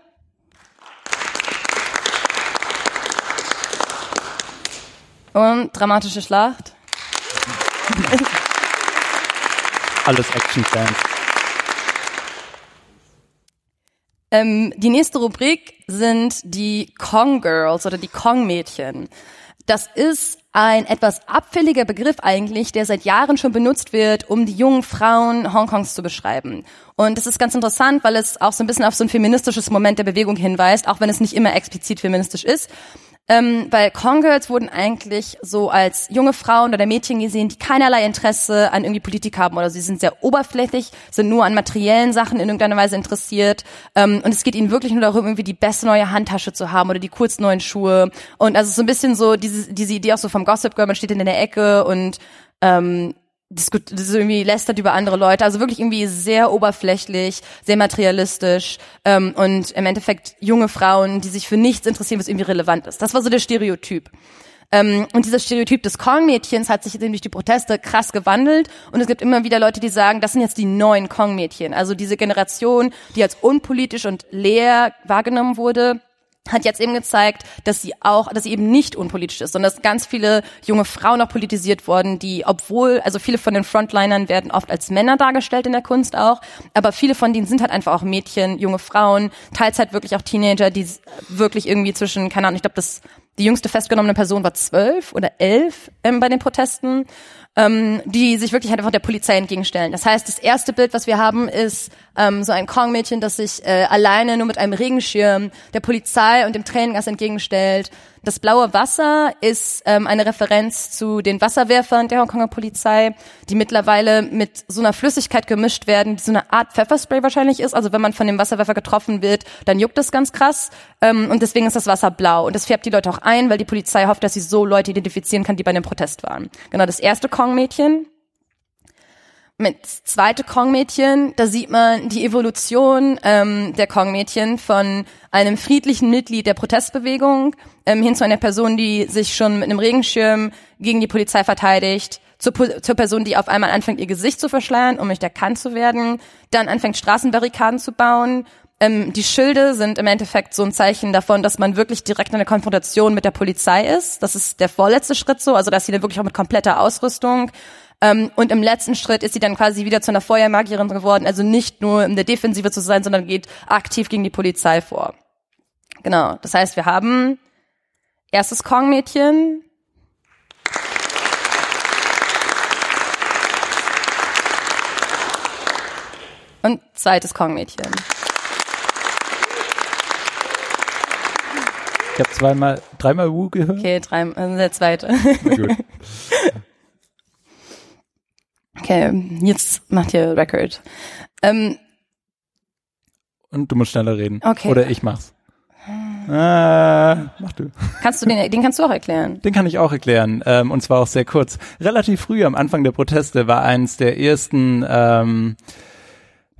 Und dramatische Schlacht. Alles Action-Fans. Ähm, die nächste Rubrik sind die Kong Girls oder die Kong Mädchen. Das ist ein etwas abfälliger Begriff eigentlich, der seit Jahren schon benutzt wird, um die jungen Frauen Hongkongs zu beschreiben. Und das ist ganz interessant, weil es auch so ein bisschen auf so ein feministisches Moment der Bewegung hinweist, auch wenn es nicht immer explizit feministisch ist. Ähm, weil Congirls wurden eigentlich so als junge Frauen oder Mädchen gesehen, die keinerlei Interesse an irgendwie Politik haben oder sie sind sehr oberflächlich, sind nur an materiellen Sachen in irgendeiner Weise interessiert. Ähm, und es geht ihnen wirklich nur darum, irgendwie die beste neue Handtasche zu haben oder die kurz neuen Schuhe. Und also so ein bisschen so diese, diese Idee auch so vom Gossip Girl, man steht in der Ecke und ähm, diskut das ist irgendwie lästert über andere Leute, also wirklich irgendwie sehr oberflächlich, sehr materialistisch ähm, und im Endeffekt junge Frauen, die sich für nichts interessieren, was irgendwie relevant ist. Das war so der Stereotyp. Ähm, und dieser Stereotyp des Kong-Mädchens hat sich durch die Proteste krass gewandelt und es gibt immer wieder Leute, die sagen, das sind jetzt die neuen Kong-Mädchen, also diese Generation, die als unpolitisch und leer wahrgenommen wurde hat jetzt eben gezeigt, dass sie auch, dass sie eben nicht unpolitisch ist, sondern dass ganz viele junge Frauen auch politisiert wurden, die, obwohl, also viele von den Frontlinern werden oft als Männer dargestellt in der Kunst auch, aber viele von denen sind halt einfach auch Mädchen, junge Frauen, teils halt wirklich auch Teenager, die wirklich irgendwie zwischen, keine Ahnung, ich glaube, das die jüngste festgenommene Person war zwölf oder elf ähm, bei den Protesten ähm, die sich wirklich halt einfach der Polizei entgegenstellen. Das heißt, das erste Bild, was wir haben, ist ähm, so ein Kong-Mädchen, das sich äh, alleine nur mit einem Regenschirm der Polizei und dem Tränengas entgegenstellt. Das blaue Wasser ist ähm, eine Referenz zu den Wasserwerfern der Hongkonger Polizei, die mittlerweile mit so einer Flüssigkeit gemischt werden, die so eine Art Pfefferspray wahrscheinlich ist. Also wenn man von dem Wasserwerfer getroffen wird, dann juckt das ganz krass. Ähm, und deswegen ist das Wasser blau. Und das färbt die Leute auch ein, weil die Polizei hofft, dass sie so Leute identifizieren kann, die bei dem Protest waren. Genau, das erste Kong-Mädchen mit zweite Kong-Mädchen, da sieht man die Evolution ähm, der Kong-Mädchen von einem friedlichen Mitglied der Protestbewegung ähm, hin zu einer Person, die sich schon mit einem Regenschirm gegen die Polizei verteidigt, zur, zur Person, die auf einmal anfängt, ihr Gesicht zu verschleiern, um nicht erkannt zu werden, dann anfängt, Straßenbarrikaden zu bauen. Ähm, die Schilde sind im Endeffekt so ein Zeichen davon, dass man wirklich direkt in einer Konfrontation mit der Polizei ist. Das ist der vorletzte Schritt so, also dass sie dann wirklich auch mit kompletter Ausrüstung ähm, und im letzten Schritt ist sie dann quasi wieder zu einer Feuermagierin geworden, also nicht nur in der Defensive zu sein, sondern geht aktiv gegen die Polizei vor. Genau, das heißt, wir haben erstes Kong-Mädchen, und zweites Kong-Mädchen. Ich habe zweimal, dreimal Wu gehört. Okay, dreimal, also der zweite. Na gut. Okay, jetzt macht ihr Record. Ähm, Und du musst schneller reden. Okay. Oder ich mach's. Ah, mach du. Kannst du den, den kannst du auch erklären. Den kann ich auch erklären. Ähm, und zwar auch sehr kurz. Relativ früh am Anfang der Proteste war eins der ersten ähm,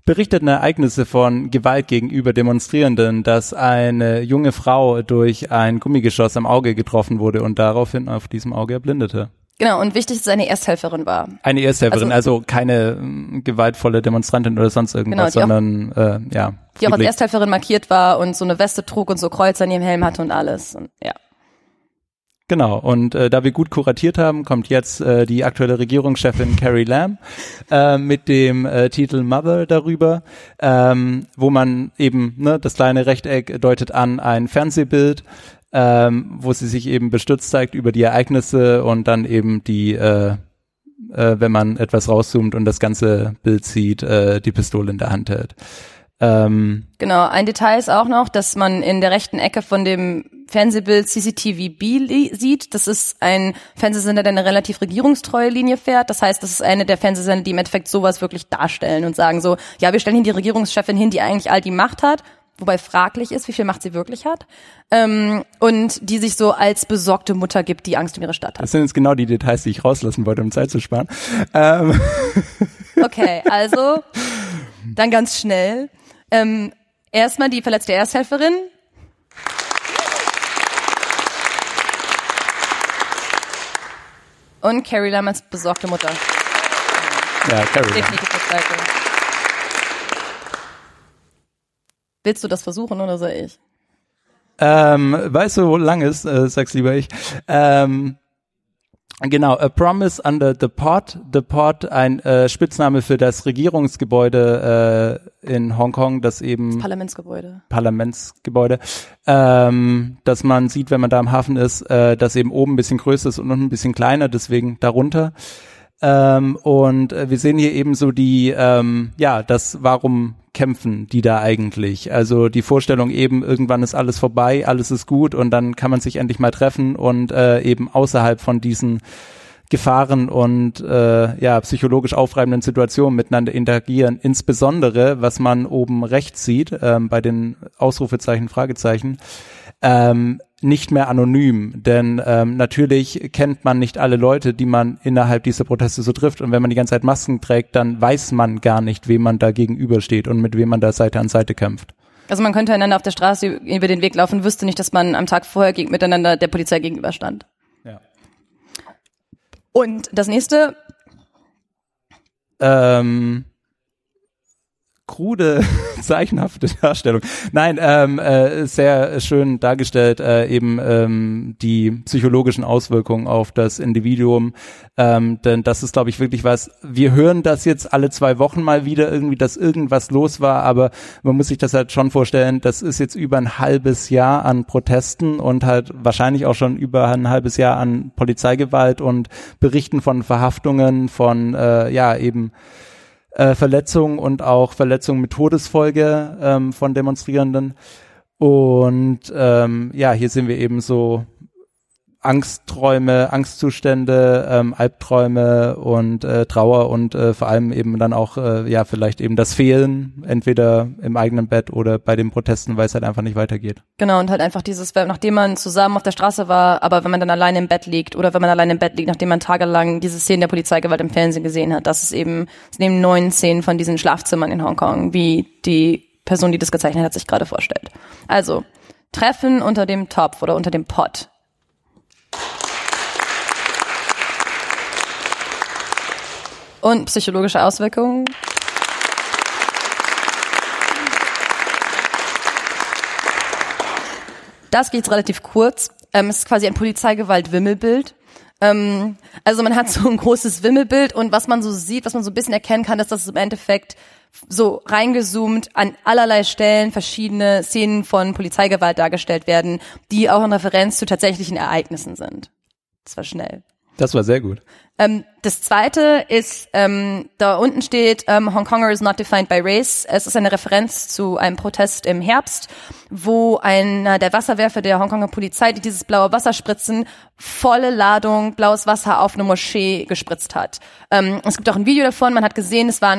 berichteten Ereignisse von Gewalt gegenüber Demonstrierenden, dass eine junge Frau durch ein Gummigeschoss am Auge getroffen wurde und daraufhin auf diesem Auge erblindete. Genau, und wichtig, dass es eine Ersthelferin war. Eine Ersthelferin, also, also keine äh, gewaltvolle Demonstrantin oder sonst irgendwas, genau, sondern auch, äh, ja. Die auch als Ersthelferin markiert war und so eine Weste trug und so Kreuze an ihrem Helm hatte und alles. Und, ja. Genau, und äh, da wir gut kuratiert haben, kommt jetzt äh, die aktuelle Regierungschefin Carrie Lam äh, mit dem äh, Titel Mother darüber, ähm, wo man eben, ne, das kleine Rechteck deutet an ein Fernsehbild, ähm, wo sie sich eben bestürzt zeigt über die Ereignisse und dann eben die, äh, äh, wenn man etwas rauszoomt und das ganze Bild sieht, äh, die Pistole in der Hand hält. Ähm, genau, ein Detail ist auch noch, dass man in der rechten Ecke von dem Fernsehbild CCTV B sieht. Das ist ein Fernsehsender, der eine relativ regierungstreue Linie fährt. Das heißt, das ist eine der Fernsehsender, die im Endeffekt sowas wirklich darstellen und sagen so, ja, wir stellen hier die Regierungschefin hin, die eigentlich all die Macht hat wobei fraglich ist, wie viel Macht sie wirklich hat, ähm, und die sich so als besorgte Mutter gibt, die Angst um ihre Stadt hat. Das sind jetzt genau die Details, die ich rauslassen wollte, um Zeit zu sparen. Ähm. Okay, also dann ganz schnell. Ähm, erstmal die verletzte Ersthelferin. Und Carrie Lam als besorgte Mutter. Ja, Carrie. Definitiv das Zweite. Willst du das versuchen oder soll ich? Ähm, weißt du, wo lang ist? Äh, sag's lieber ich. Ähm, Genau, A Promise Under the Pot. The Pot, ein äh, Spitzname für das Regierungsgebäude äh, in Hongkong, das eben das Parlamentsgebäude. Parlamentsgebäude, ähm, dass man sieht, wenn man da am Hafen ist, äh, dass eben oben ein bisschen größer ist und unten ein bisschen kleiner, deswegen darunter. Ähm, und äh, wir sehen hier eben so die, ähm, ja, das, warum kämpfen die da eigentlich? Also die Vorstellung eben, irgendwann ist alles vorbei, alles ist gut und dann kann man sich endlich mal treffen und äh, eben außerhalb von diesen Gefahren und äh, ja psychologisch aufreibenden Situationen miteinander interagieren. Insbesondere, was man oben rechts sieht, ähm, bei den Ausrufezeichen, Fragezeichen, ähm, nicht mehr anonym, denn ähm, natürlich kennt man nicht alle Leute, die man innerhalb dieser Proteste so trifft und wenn man die ganze Zeit Masken trägt, dann weiß man gar nicht, wem man da gegenübersteht und mit wem man da Seite an Seite kämpft. Also man könnte einander auf der Straße über den Weg laufen, wüsste nicht, dass man am Tag vorher miteinander der Polizei gegenüberstand. Ja. Und das nächste. Ähm, krude, zeichenhafte Darstellung. Nein, ähm, äh, sehr schön dargestellt, äh, eben ähm, die psychologischen Auswirkungen auf das Individuum. Ähm, denn das ist, glaube ich, wirklich was. Wir hören das jetzt alle zwei Wochen mal wieder irgendwie, dass irgendwas los war, aber man muss sich das halt schon vorstellen, das ist jetzt über ein halbes Jahr an Protesten und halt wahrscheinlich auch schon über ein halbes Jahr an Polizeigewalt und Berichten von Verhaftungen, von äh, ja eben äh, Verletzungen und auch Verletzungen mit Todesfolge ähm, von Demonstrierenden. Und ähm, ja, hier sehen wir eben so Angstträume, Angstzustände, ähm, Albträume und äh, Trauer und äh, vor allem eben dann auch äh, ja vielleicht eben das Fehlen entweder im eigenen Bett oder bei den Protesten, weil es halt einfach nicht weitergeht. Genau und halt einfach dieses, nachdem man zusammen auf der Straße war, aber wenn man dann alleine im Bett liegt oder wenn man alleine im Bett liegt, nachdem man tagelang diese Szenen der Polizeigewalt im Fernsehen gesehen hat, das ist eben es nehmen neun Szenen von diesen Schlafzimmern in Hongkong, wie die Person, die das gezeichnet hat, sich gerade vorstellt. Also Treffen unter dem Topf oder unter dem Pott Und psychologische Auswirkungen? Das geht jetzt relativ kurz. Ähm, es ist quasi ein Polizeigewalt-Wimmelbild. Ähm, also man hat so ein großes Wimmelbild und was man so sieht, was man so ein bisschen erkennen kann, ist, dass es im Endeffekt so reingezoomt an allerlei Stellen verschiedene Szenen von Polizeigewalt dargestellt werden, die auch in Referenz zu tatsächlichen Ereignissen sind. Das war schnell. Das war sehr gut. Ähm, das zweite ist, ähm, da unten steht, ähm, Hong Konger is not defined by race. Es ist eine Referenz zu einem Protest im Herbst, wo einer der Wasserwerfer der Hongkonger Polizei, die dieses blaue Wasser spritzen, volle Ladung blaues Wasser auf eine Moschee gespritzt hat. Ähm, es gibt auch ein Video davon, man hat gesehen, es war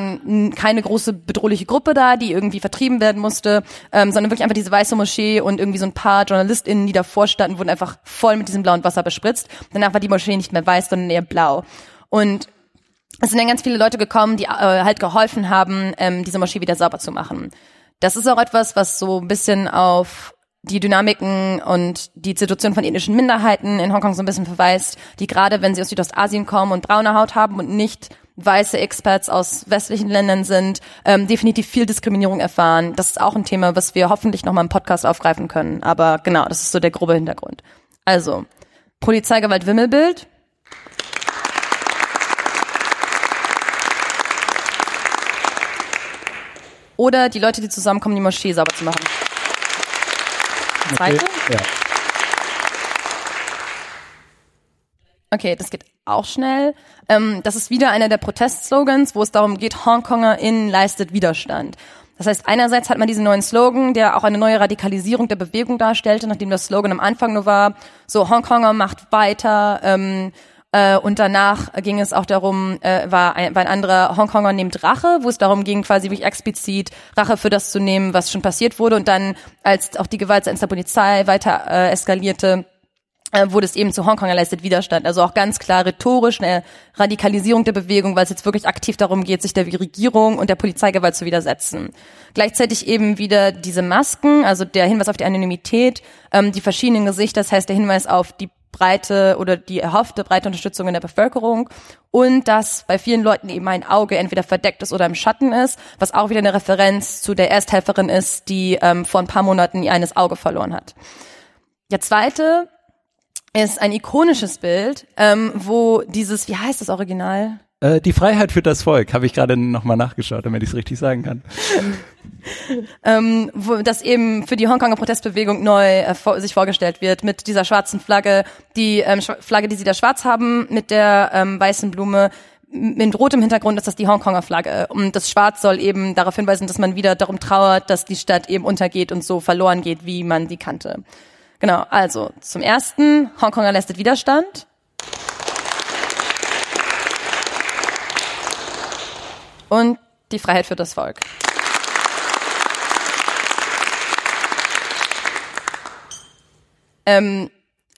keine große bedrohliche Gruppe da, die irgendwie vertrieben werden musste, ähm, sondern wirklich einfach diese weiße Moschee und irgendwie so ein paar JournalistInnen, die davor standen, wurden einfach voll mit diesem blauen Wasser bespritzt. Danach war die Moschee nicht mehr weiß, sondern eher blau. Und es sind dann ganz viele Leute gekommen, die äh, halt geholfen haben, ähm, diese Moschee wieder sauber zu machen. Das ist auch etwas, was so ein bisschen auf die Dynamiken und die Situation von ethnischen Minderheiten in Hongkong so ein bisschen verweist, die gerade, wenn sie aus Südostasien kommen und braune Haut haben und nicht weiße Experts aus westlichen Ländern sind, ähm, definitiv viel Diskriminierung erfahren. Das ist auch ein Thema, was wir hoffentlich nochmal im Podcast aufgreifen können. Aber genau, das ist so der grobe Hintergrund. Also, Polizeigewalt Wimmelbild, oder die Leute, die zusammenkommen, die Moschee sauber zu machen. Zweite? Okay. Ja. Okay, das geht auch schnell. Ähm, das ist wieder einer der Protestslogans, wo es darum geht, Hongkonger innen leistet Widerstand. Das heißt, einerseits hat man diesen neuen Slogan, der auch eine neue Radikalisierung der Bewegung darstellte, nachdem das Slogan am Anfang nur war, so Hongkonger macht weiter, ähm, äh, und danach ging es auch darum, äh, war, ein, war ein anderer Hongkonger nimmt Rache, wo es darum ging, quasi wirklich explizit Rache für das zu nehmen, was schon passiert wurde. Und dann, als auch die Gewalt seitens der Polizei weiter äh, eskalierte, äh, wurde es eben zu Hongkonger leistet Widerstand. Also auch ganz klar rhetorisch eine Radikalisierung der Bewegung, weil es jetzt wirklich aktiv darum geht, sich der Regierung und der Polizeigewalt zu widersetzen. Gleichzeitig eben wieder diese Masken, also der Hinweis auf die Anonymität, ähm, die verschiedenen Gesichter, das heißt der Hinweis auf die breite oder die erhoffte breite Unterstützung in der Bevölkerung und dass bei vielen Leuten eben ein Auge entweder verdeckt ist oder im Schatten ist, was auch wieder eine Referenz zu der Ersthelferin ist, die ähm, vor ein paar Monaten ihr eines Auge verloren hat. Der zweite ist ein ikonisches Bild, ähm, wo dieses, wie heißt das Original? Äh, die Freiheit für das Volk, habe ich gerade nochmal nachgeschaut, damit ich es richtig sagen kann. ähm, wo das eben für die Hongkonger Protestbewegung neu äh, vor, sich vorgestellt wird mit dieser schwarzen Flagge, die ähm, Flagge, die sie da schwarz haben, mit der ähm, weißen Blume mit rotem Hintergrund ist das die Hongkonger Flagge. Und das Schwarz soll eben darauf hinweisen, dass man wieder darum trauert, dass die Stadt eben untergeht und so verloren geht, wie man die kannte. Genau, also zum ersten, Hongkonger leistet Widerstand. Und die Freiheit für das Volk. Ähm,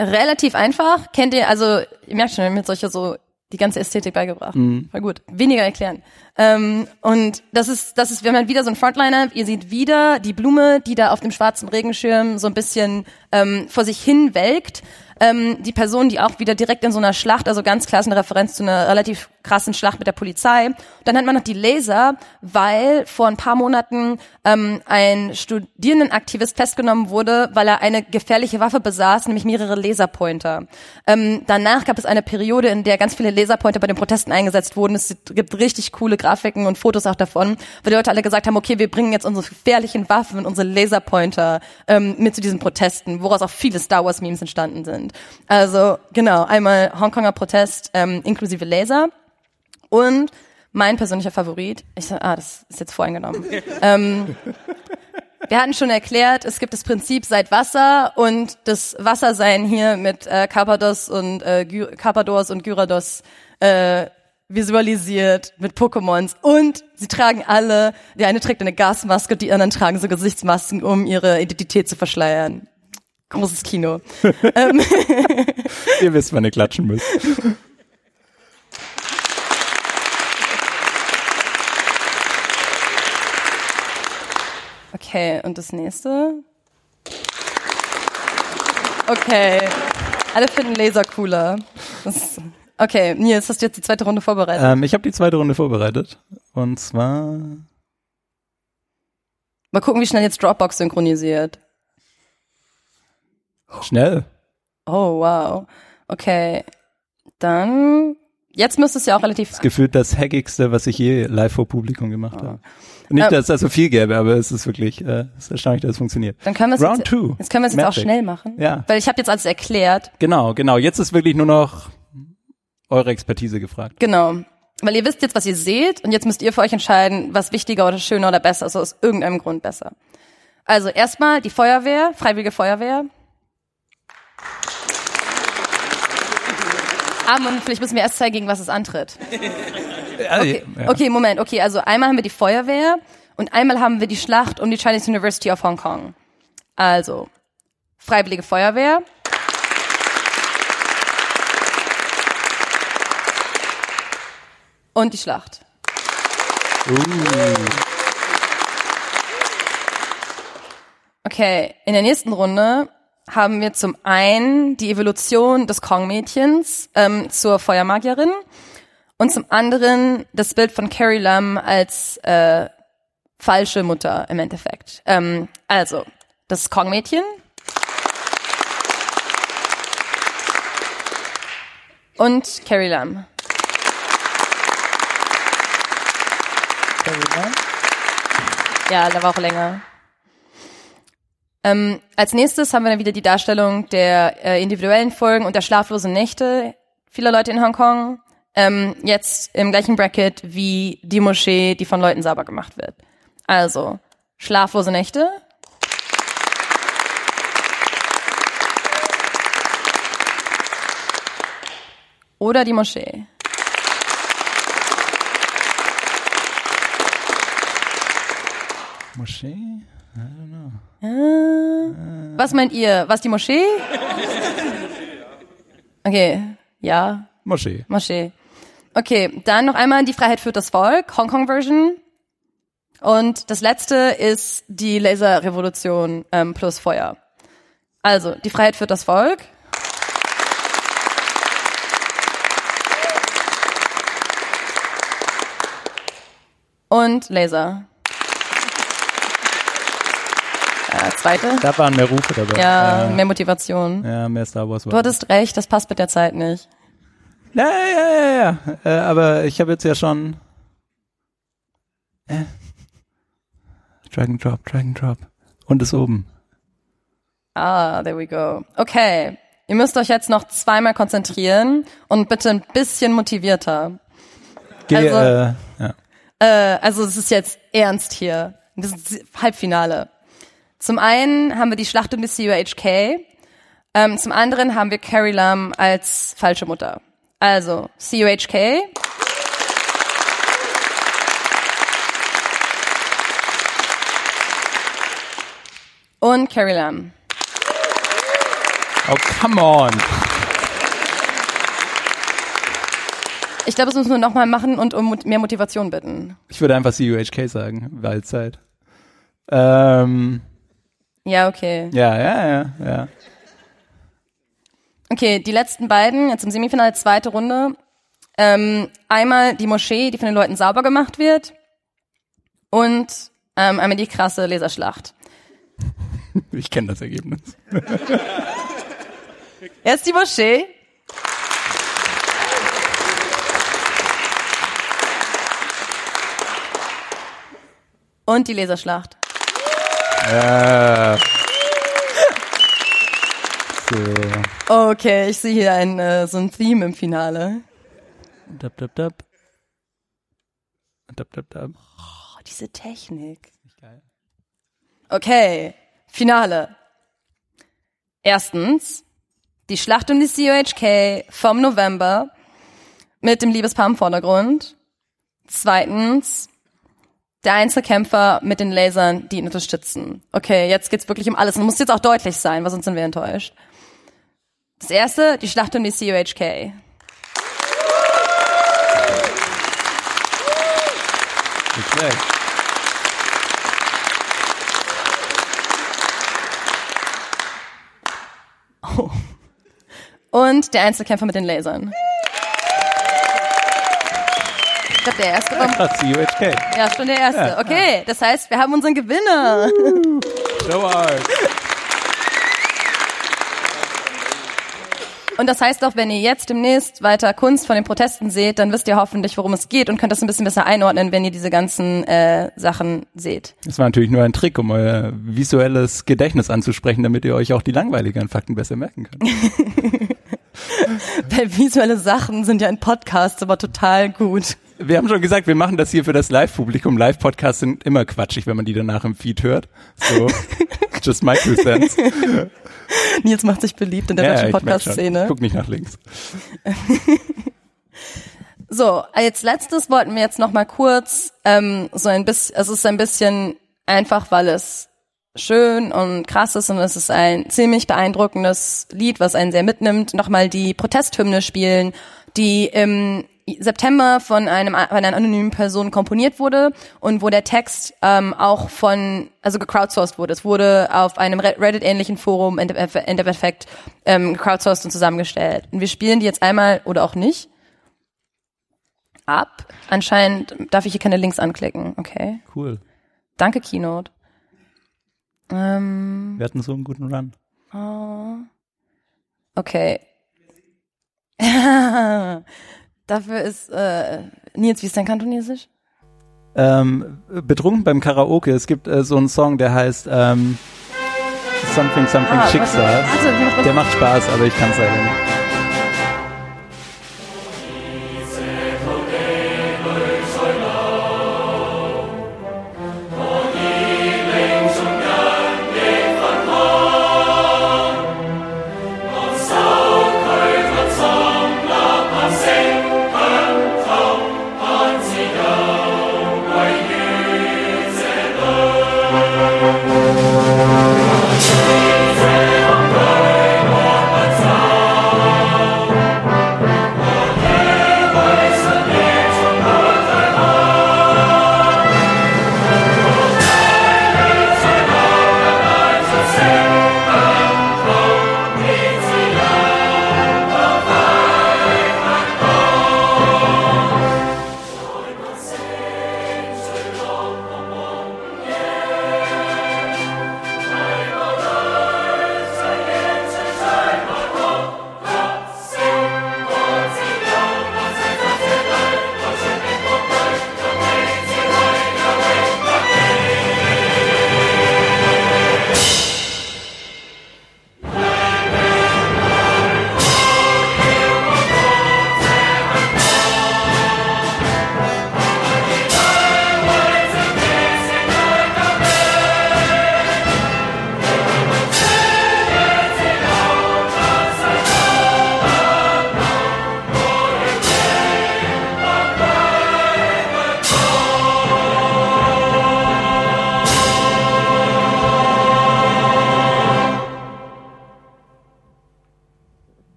relativ einfach. Kennt ihr, also, ihr merkt schon, wir haben jetzt solche so die ganze Ästhetik beigebracht. Mhm. War gut. Weniger erklären. Ähm, und das ist, das ist, wenn man wieder so ein Frontliner, ihr seht wieder die Blume, die da auf dem schwarzen Regenschirm so ein bisschen ähm, vor sich hin welkt ähm, die Person, die auch wieder direkt in so einer Schlacht, also ganz klar ist eine Referenz zu einer relativ krassen Schlacht mit der Polizei. dann hat man noch die Laser, weil vor ein paar Monaten ähm, ein Studierendenaktivist festgenommen wurde, weil er eine gefährliche Waffe besaß, nämlich mehrere Laserpointer. Ähm, danach gab es eine Periode, in der ganz viele Laserpointer bei den Protesten eingesetzt wurden. Es gibt richtig coole Grafiken und Fotos auch davon, weil die Leute alle gesagt haben, okay, wir bringen jetzt unsere gefährlichen Waffen und unsere Laserpointer ähm, mit zu diesen Protesten, woraus auch viele Star Wars Memes entstanden sind sind. Also genau, einmal Hongkonger Protest ähm, inklusive Laser und mein persönlicher Favorit, ich ah, das ist jetzt voreingenommen. ähm, wir hatten schon erklärt, es gibt das Prinzip seit Wasser und das Wassersein hier mit äh, Carpados und äh, Carpadors und Gyarados äh, visualisiert mit Pokémons und sie tragen alle, der eine trägt eine Gasmaske und die anderen tragen so Gesichtsmasken, um ihre Identität zu verschleiern großes Kino. Ähm. Ihr wisst, wann ihr klatschen müsst. Okay, und das nächste? Okay. Alle finden Laser cooler. Das, okay, Nils, hast du jetzt die zweite Runde vorbereitet? Ähm, ich habe die zweite Runde vorbereitet. Und zwar. Mal gucken, wie schnell jetzt Dropbox synchronisiert. Schnell. Oh, wow. Okay. Dann, jetzt müsste es ja auch relativ. Das gefühlt das hackigste, was ich je live vor Publikum gemacht oh. habe. Nicht, dass es da so viel gäbe, aber es ist wirklich, äh, es ist erstaunlich, dass es funktioniert. Dann können wir es Round jetzt, two. Jetzt können wir es jetzt auch schnell machen. Ja. Weil ich habe jetzt alles erklärt. Genau, genau. Jetzt ist wirklich nur noch eure Expertise gefragt. Genau. Weil ihr wisst jetzt, was ihr seht und jetzt müsst ihr für euch entscheiden, was wichtiger oder schöner oder besser ist, also aus irgendeinem Grund besser. Also erstmal die Feuerwehr, Freiwillige Feuerwehr. Ah, und vielleicht müssen wir erst zeigen, gegen was es antritt. Okay, okay, Moment. Okay, also einmal haben wir die Feuerwehr und einmal haben wir die Schlacht um die Chinese University of Hong Kong. Also, Freiwillige Feuerwehr. Und die Schlacht. Uh. Okay, in der nächsten Runde haben wir zum einen die Evolution des Kong-Mädchens ähm, zur Feuermagierin und zum anderen das Bild von Carrie Lam als äh, falsche Mutter im Endeffekt. Ähm, also, das Kong-Mädchen. Und Carrie Lam. Carrie Lam? Ja, der war auch länger. Ähm, als nächstes haben wir dann wieder die Darstellung der äh, individuellen Folgen und der schlaflosen Nächte vieler Leute in Hongkong. Ähm, jetzt im gleichen Bracket wie die Moschee, die von Leuten sauber gemacht wird. Also, schlaflose Nächte. Oder die Moschee. Moschee? I don't know. Äh, was meint ihr? Was die Moschee? Okay, ja. Moschee. Moschee. Okay, dann noch einmal die Freiheit führt das Volk, Hongkong Version. Und das letzte ist die Laserrevolution ähm, plus Feuer. Also, die Freiheit führt das Volk. Und Laser. Zweite. Da waren mehr Rufe dabei. Ja, äh, mehr Motivation. Ja, mehr Star Wars. Du hattest recht, das passt mit der Zeit nicht. Ja, ja, ja, ja. Äh, aber ich habe jetzt ja schon. Äh, Drag and Drop, Drag and Drop. Und ist oben. Ah, there we go. Okay. Ihr müsst euch jetzt noch zweimal konzentrieren und bitte ein bisschen motivierter. Geh, also, äh, ja. äh, also es ist jetzt ernst hier. Das ist Halbfinale. Zum einen haben wir die Schlacht um die CUHK. Ähm, zum anderen haben wir Carrie Lam als falsche Mutter. Also CUHK. Und Carrie Lam. Oh, come on. Ich glaube, das müssen wir nochmal machen und um mehr Motivation bitten. Ich würde einfach CUHK sagen, Waldzeit. Ähm, ja, okay. Ja, ja, ja, ja. Okay, die letzten beiden, jetzt im Semifinale, zweite Runde. Ähm, einmal die Moschee, die von den Leuten sauber gemacht wird. Und ähm, einmal die krasse Laserschlacht. Ich kenne das Ergebnis. Erst die Moschee. Und die Laserschlacht. So. Okay, ich sehe hier ein, äh, so ein Theme im Finale. Dab, dab, dab. Dab, dab, dab. Oh, diese Technik. Geil. Okay, Finale. Erstens, die Schlacht um die COHK vom November mit dem Liebespaar im Vordergrund. Zweitens, der Einzelkämpfer mit den Lasern, die ihn unterstützen. Okay, jetzt geht's wirklich um alles. Und muss jetzt auch deutlich sein, weil sonst sind wir enttäuscht. Das erste, die Schlacht um die COHK. Okay. Oh. Und der Einzelkämpfer mit den Lasern. Glaube, der erste war. CUHK. Ja, schon der erste. Okay, das heißt, wir haben unseren Gewinner. Show art. Und das heißt auch, wenn ihr jetzt demnächst weiter Kunst von den Protesten seht, dann wisst ihr hoffentlich, worum es geht und könnt das ein bisschen besser einordnen, wenn ihr diese ganzen äh, Sachen seht. Das war natürlich nur ein Trick, um euer visuelles Gedächtnis anzusprechen, damit ihr euch auch die langweiligen Fakten besser merken könnt. Weil visuelle Sachen sind ja in Podcasts aber total gut. Wir haben schon gesagt, wir machen das hier für das Live-Publikum. Live-Podcasts sind immer quatschig, wenn man die danach im Feed hört. So, just my two cents. Nils macht sich beliebt in der ja, deutschen Podcast-Szene. Guck nicht nach links. so, als letztes wollten wir jetzt noch mal kurz ähm, so ein bisschen, es ist ein bisschen einfach, weil es schön und krass ist und es ist ein ziemlich beeindruckendes Lied, was einen sehr mitnimmt, nochmal die Protesthymne spielen, die im September von einem von einer anonymen Person komponiert wurde und wo der Text ähm, auch von also gecrowdsourced wurde. Es wurde auf einem Reddit-ähnlichen Forum in Endeffekt ähm, crowdsourced und zusammengestellt. Und wir spielen die jetzt einmal oder auch nicht ab. Anscheinend darf ich hier keine Links anklicken. Okay. Cool. Danke Keynote. Ähm, wir hatten so einen guten Run. Oh. Okay. Dafür ist, äh, Nils, wie ist dein Kantonesisch? Ähm, betrunken beim Karaoke. Es gibt äh, so einen Song, der heißt ähm, Something Something ah, Schicksal. Warte, der macht Spaß, aber ich kann es leider nicht.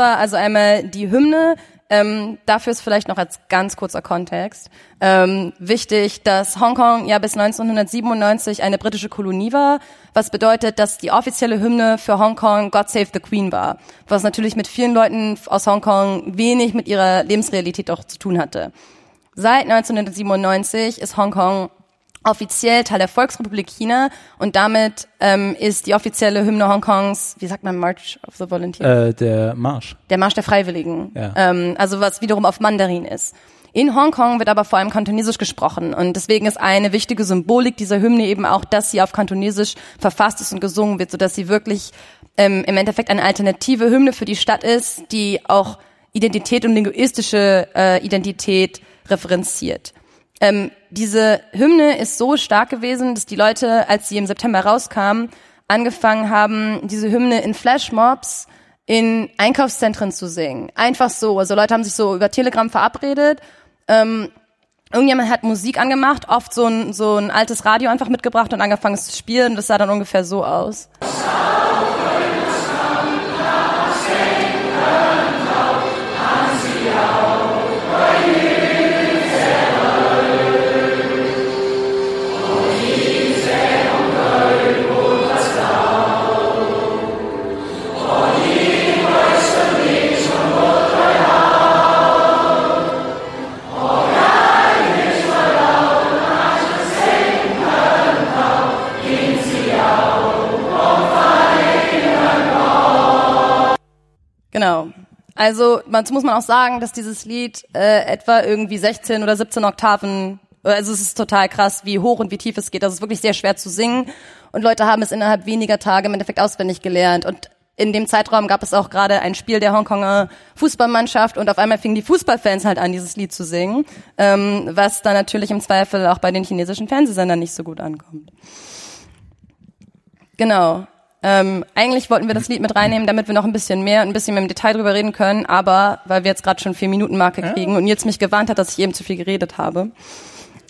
War also einmal die Hymne. Ähm, dafür ist vielleicht noch als ganz kurzer Kontext ähm, wichtig, dass Hongkong ja bis 1997 eine britische Kolonie war, was bedeutet, dass die offizielle Hymne für Hongkong God Save the Queen war, was natürlich mit vielen Leuten aus Hongkong wenig mit ihrer Lebensrealität auch zu tun hatte. Seit 1997 ist Hongkong offiziell Teil der Volksrepublik China und damit ähm, ist die offizielle Hymne Hongkongs, wie sagt man, March of the Volunteers? Äh, der Marsch. Der Marsch der Freiwilligen. Ja. Ähm, also was wiederum auf Mandarin ist. In Hongkong wird aber vor allem Kantonesisch gesprochen und deswegen ist eine wichtige Symbolik dieser Hymne eben auch, dass sie auf Kantonesisch verfasst ist und gesungen wird, sodass sie wirklich ähm, im Endeffekt eine alternative Hymne für die Stadt ist, die auch Identität und linguistische äh, Identität referenziert. Ähm, diese Hymne ist so stark gewesen, dass die Leute, als sie im September rauskamen, angefangen haben, diese Hymne in Flashmobs in Einkaufszentren zu singen. Einfach so. Also Leute haben sich so über Telegram verabredet. Ähm, irgendjemand hat Musik angemacht, oft so ein, so ein altes Radio einfach mitgebracht und angefangen es zu spielen. Das sah dann ungefähr so aus. Genau. Also dazu muss man auch sagen, dass dieses Lied äh, etwa irgendwie 16 oder 17 Oktaven, also es ist total krass, wie hoch und wie tief es geht. Also es ist wirklich sehr schwer zu singen und Leute haben es innerhalb weniger Tage im Endeffekt auswendig gelernt und in dem Zeitraum gab es auch gerade ein Spiel der Hongkonger Fußballmannschaft und auf einmal fingen die Fußballfans halt an, dieses Lied zu singen, ähm, was dann natürlich im Zweifel auch bei den chinesischen Fernsehsendern nicht so gut ankommt. Genau. Ähm, eigentlich wollten wir das Lied mit reinnehmen, damit wir noch ein bisschen mehr, ein bisschen mehr im Detail drüber reden können, aber weil wir jetzt gerade schon vier Minuten Marke kriegen und jetzt mich gewarnt hat, dass ich eben zu viel geredet habe.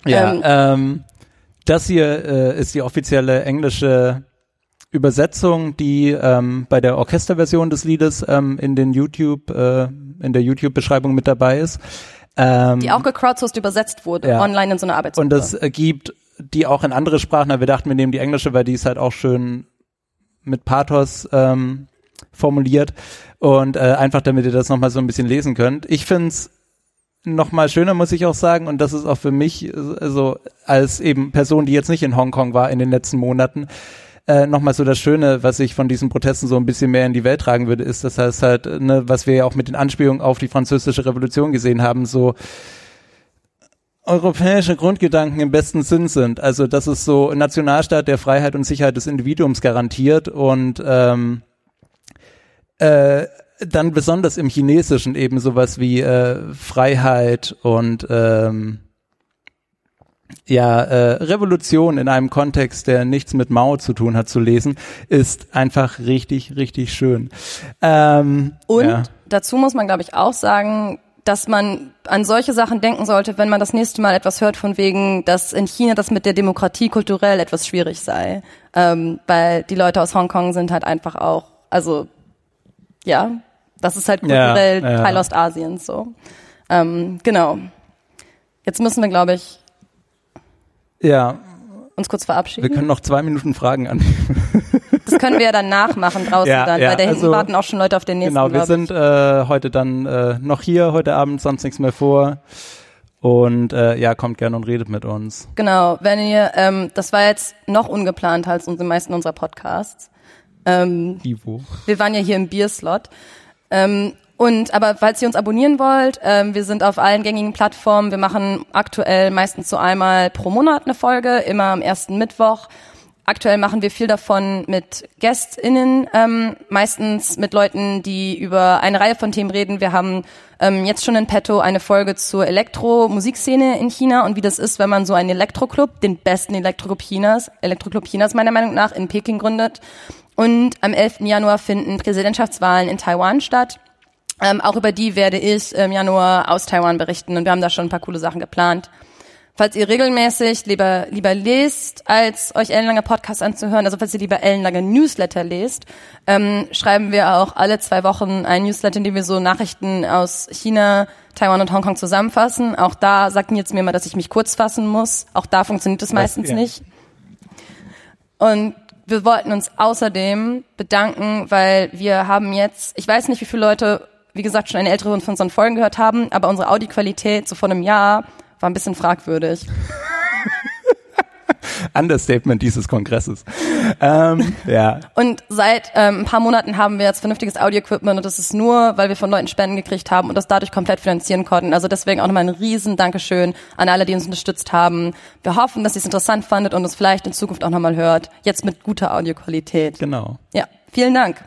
Ja, ähm, ähm, das hier äh, ist die offizielle englische Übersetzung, die ähm, bei der Orchesterversion des Liedes ähm, in den YouTube, äh, in der YouTube-Beschreibung mit dabei ist. Ähm, die auch gecrowdsourced übersetzt wurde, ja. online in so einer Arbeitsgruppe. Und es äh, gibt die auch in andere Sprachen, aber wir dachten, wir nehmen die englische, weil die ist halt auch schön mit Pathos ähm, formuliert und äh, einfach damit ihr das nochmal so ein bisschen lesen könnt. Ich find's noch mal schöner, muss ich auch sagen, und das ist auch für mich, also als eben Person, die jetzt nicht in Hongkong war in den letzten Monaten, äh, nochmal so das Schöne, was ich von diesen Protesten so ein bisschen mehr in die Welt tragen würde, ist, dass heißt halt, ne, was wir ja auch mit den Anspielungen auf die französische Revolution gesehen haben, so europäische Grundgedanken im besten Sinn sind. Also dass es so ein Nationalstaat der Freiheit und Sicherheit des Individuums garantiert und ähm, äh, dann besonders im Chinesischen eben sowas wie äh, Freiheit und ähm, ja, äh, Revolution in einem Kontext, der nichts mit Mao zu tun hat, zu lesen, ist einfach richtig, richtig schön. Ähm, und ja. dazu muss man, glaube ich, auch sagen, dass man an solche Sachen denken sollte, wenn man das nächste Mal etwas hört von wegen, dass in China das mit der Demokratie kulturell etwas schwierig sei, ähm, weil die Leute aus Hongkong sind halt einfach auch, also ja, das ist halt kulturell ja, ja. Teil Ostasiens so. Ähm, genau. Jetzt müssen wir, glaube ich, ja. uns kurz verabschieden. Wir können noch zwei Minuten Fragen annehmen. Das können wir ja dann nachmachen draußen ja, dann, ja, weil da hinten also, warten auch schon Leute auf den nächsten. Genau, wir sind äh, heute dann äh, noch hier, heute Abend, sonst nichts mehr vor. Und äh, ja, kommt gerne und redet mit uns. Genau, wenn ihr, ähm, das war jetzt noch ungeplant als unsere meisten unserer Podcasts. Ähm, Ivo. Wir waren ja hier im Bierslot. Ähm, und aber falls ihr uns abonnieren wollt, ähm, wir sind auf allen gängigen Plattformen. Wir machen aktuell meistens so einmal pro Monat eine Folge, immer am ersten Mittwoch. Aktuell machen wir viel davon mit GästInnen, ähm, meistens mit Leuten, die über eine Reihe von Themen reden. Wir haben ähm, jetzt schon in petto eine Folge zur Elektro-Musikszene in China und wie das ist, wenn man so einen Elektroclub, den besten Elektroclub Chinas, Elektroclub Chinas meiner Meinung nach, in Peking gründet Und am 11. Januar finden Präsidentschaftswahlen in Taiwan statt. Ähm, auch über die werde ich im Januar aus Taiwan berichten und wir haben da schon ein paar coole Sachen geplant. Falls ihr regelmäßig lieber, lieber lest, als euch Ellenlanger Podcast anzuhören, also falls ihr lieber Ellenlanger Newsletter lest, ähm, schreiben wir auch alle zwei Wochen ein Newsletter, in dem wir so Nachrichten aus China, Taiwan und Hongkong zusammenfassen. Auch da sagten jetzt mir mal, dass ich mich kurz fassen muss. Auch da funktioniert es meistens ja. nicht. Und wir wollten uns außerdem bedanken, weil wir haben jetzt, ich weiß nicht, wie viele Leute, wie gesagt, schon eine ältere von unseren Folgen gehört haben, aber unsere Audioqualität so vor einem Jahr war ein bisschen fragwürdig. Understatement dieses Kongresses. Ähm, ja. Und seit ähm, ein paar Monaten haben wir jetzt vernünftiges Audio-Equipment und das ist nur, weil wir von Leuten Spenden gekriegt haben und das dadurch komplett finanzieren konnten. Also deswegen auch nochmal ein riesen Dankeschön an alle, die uns unterstützt haben. Wir hoffen, dass ihr es interessant fandet und uns vielleicht in Zukunft auch nochmal hört. Jetzt mit guter Audioqualität. Genau. Ja, vielen Dank.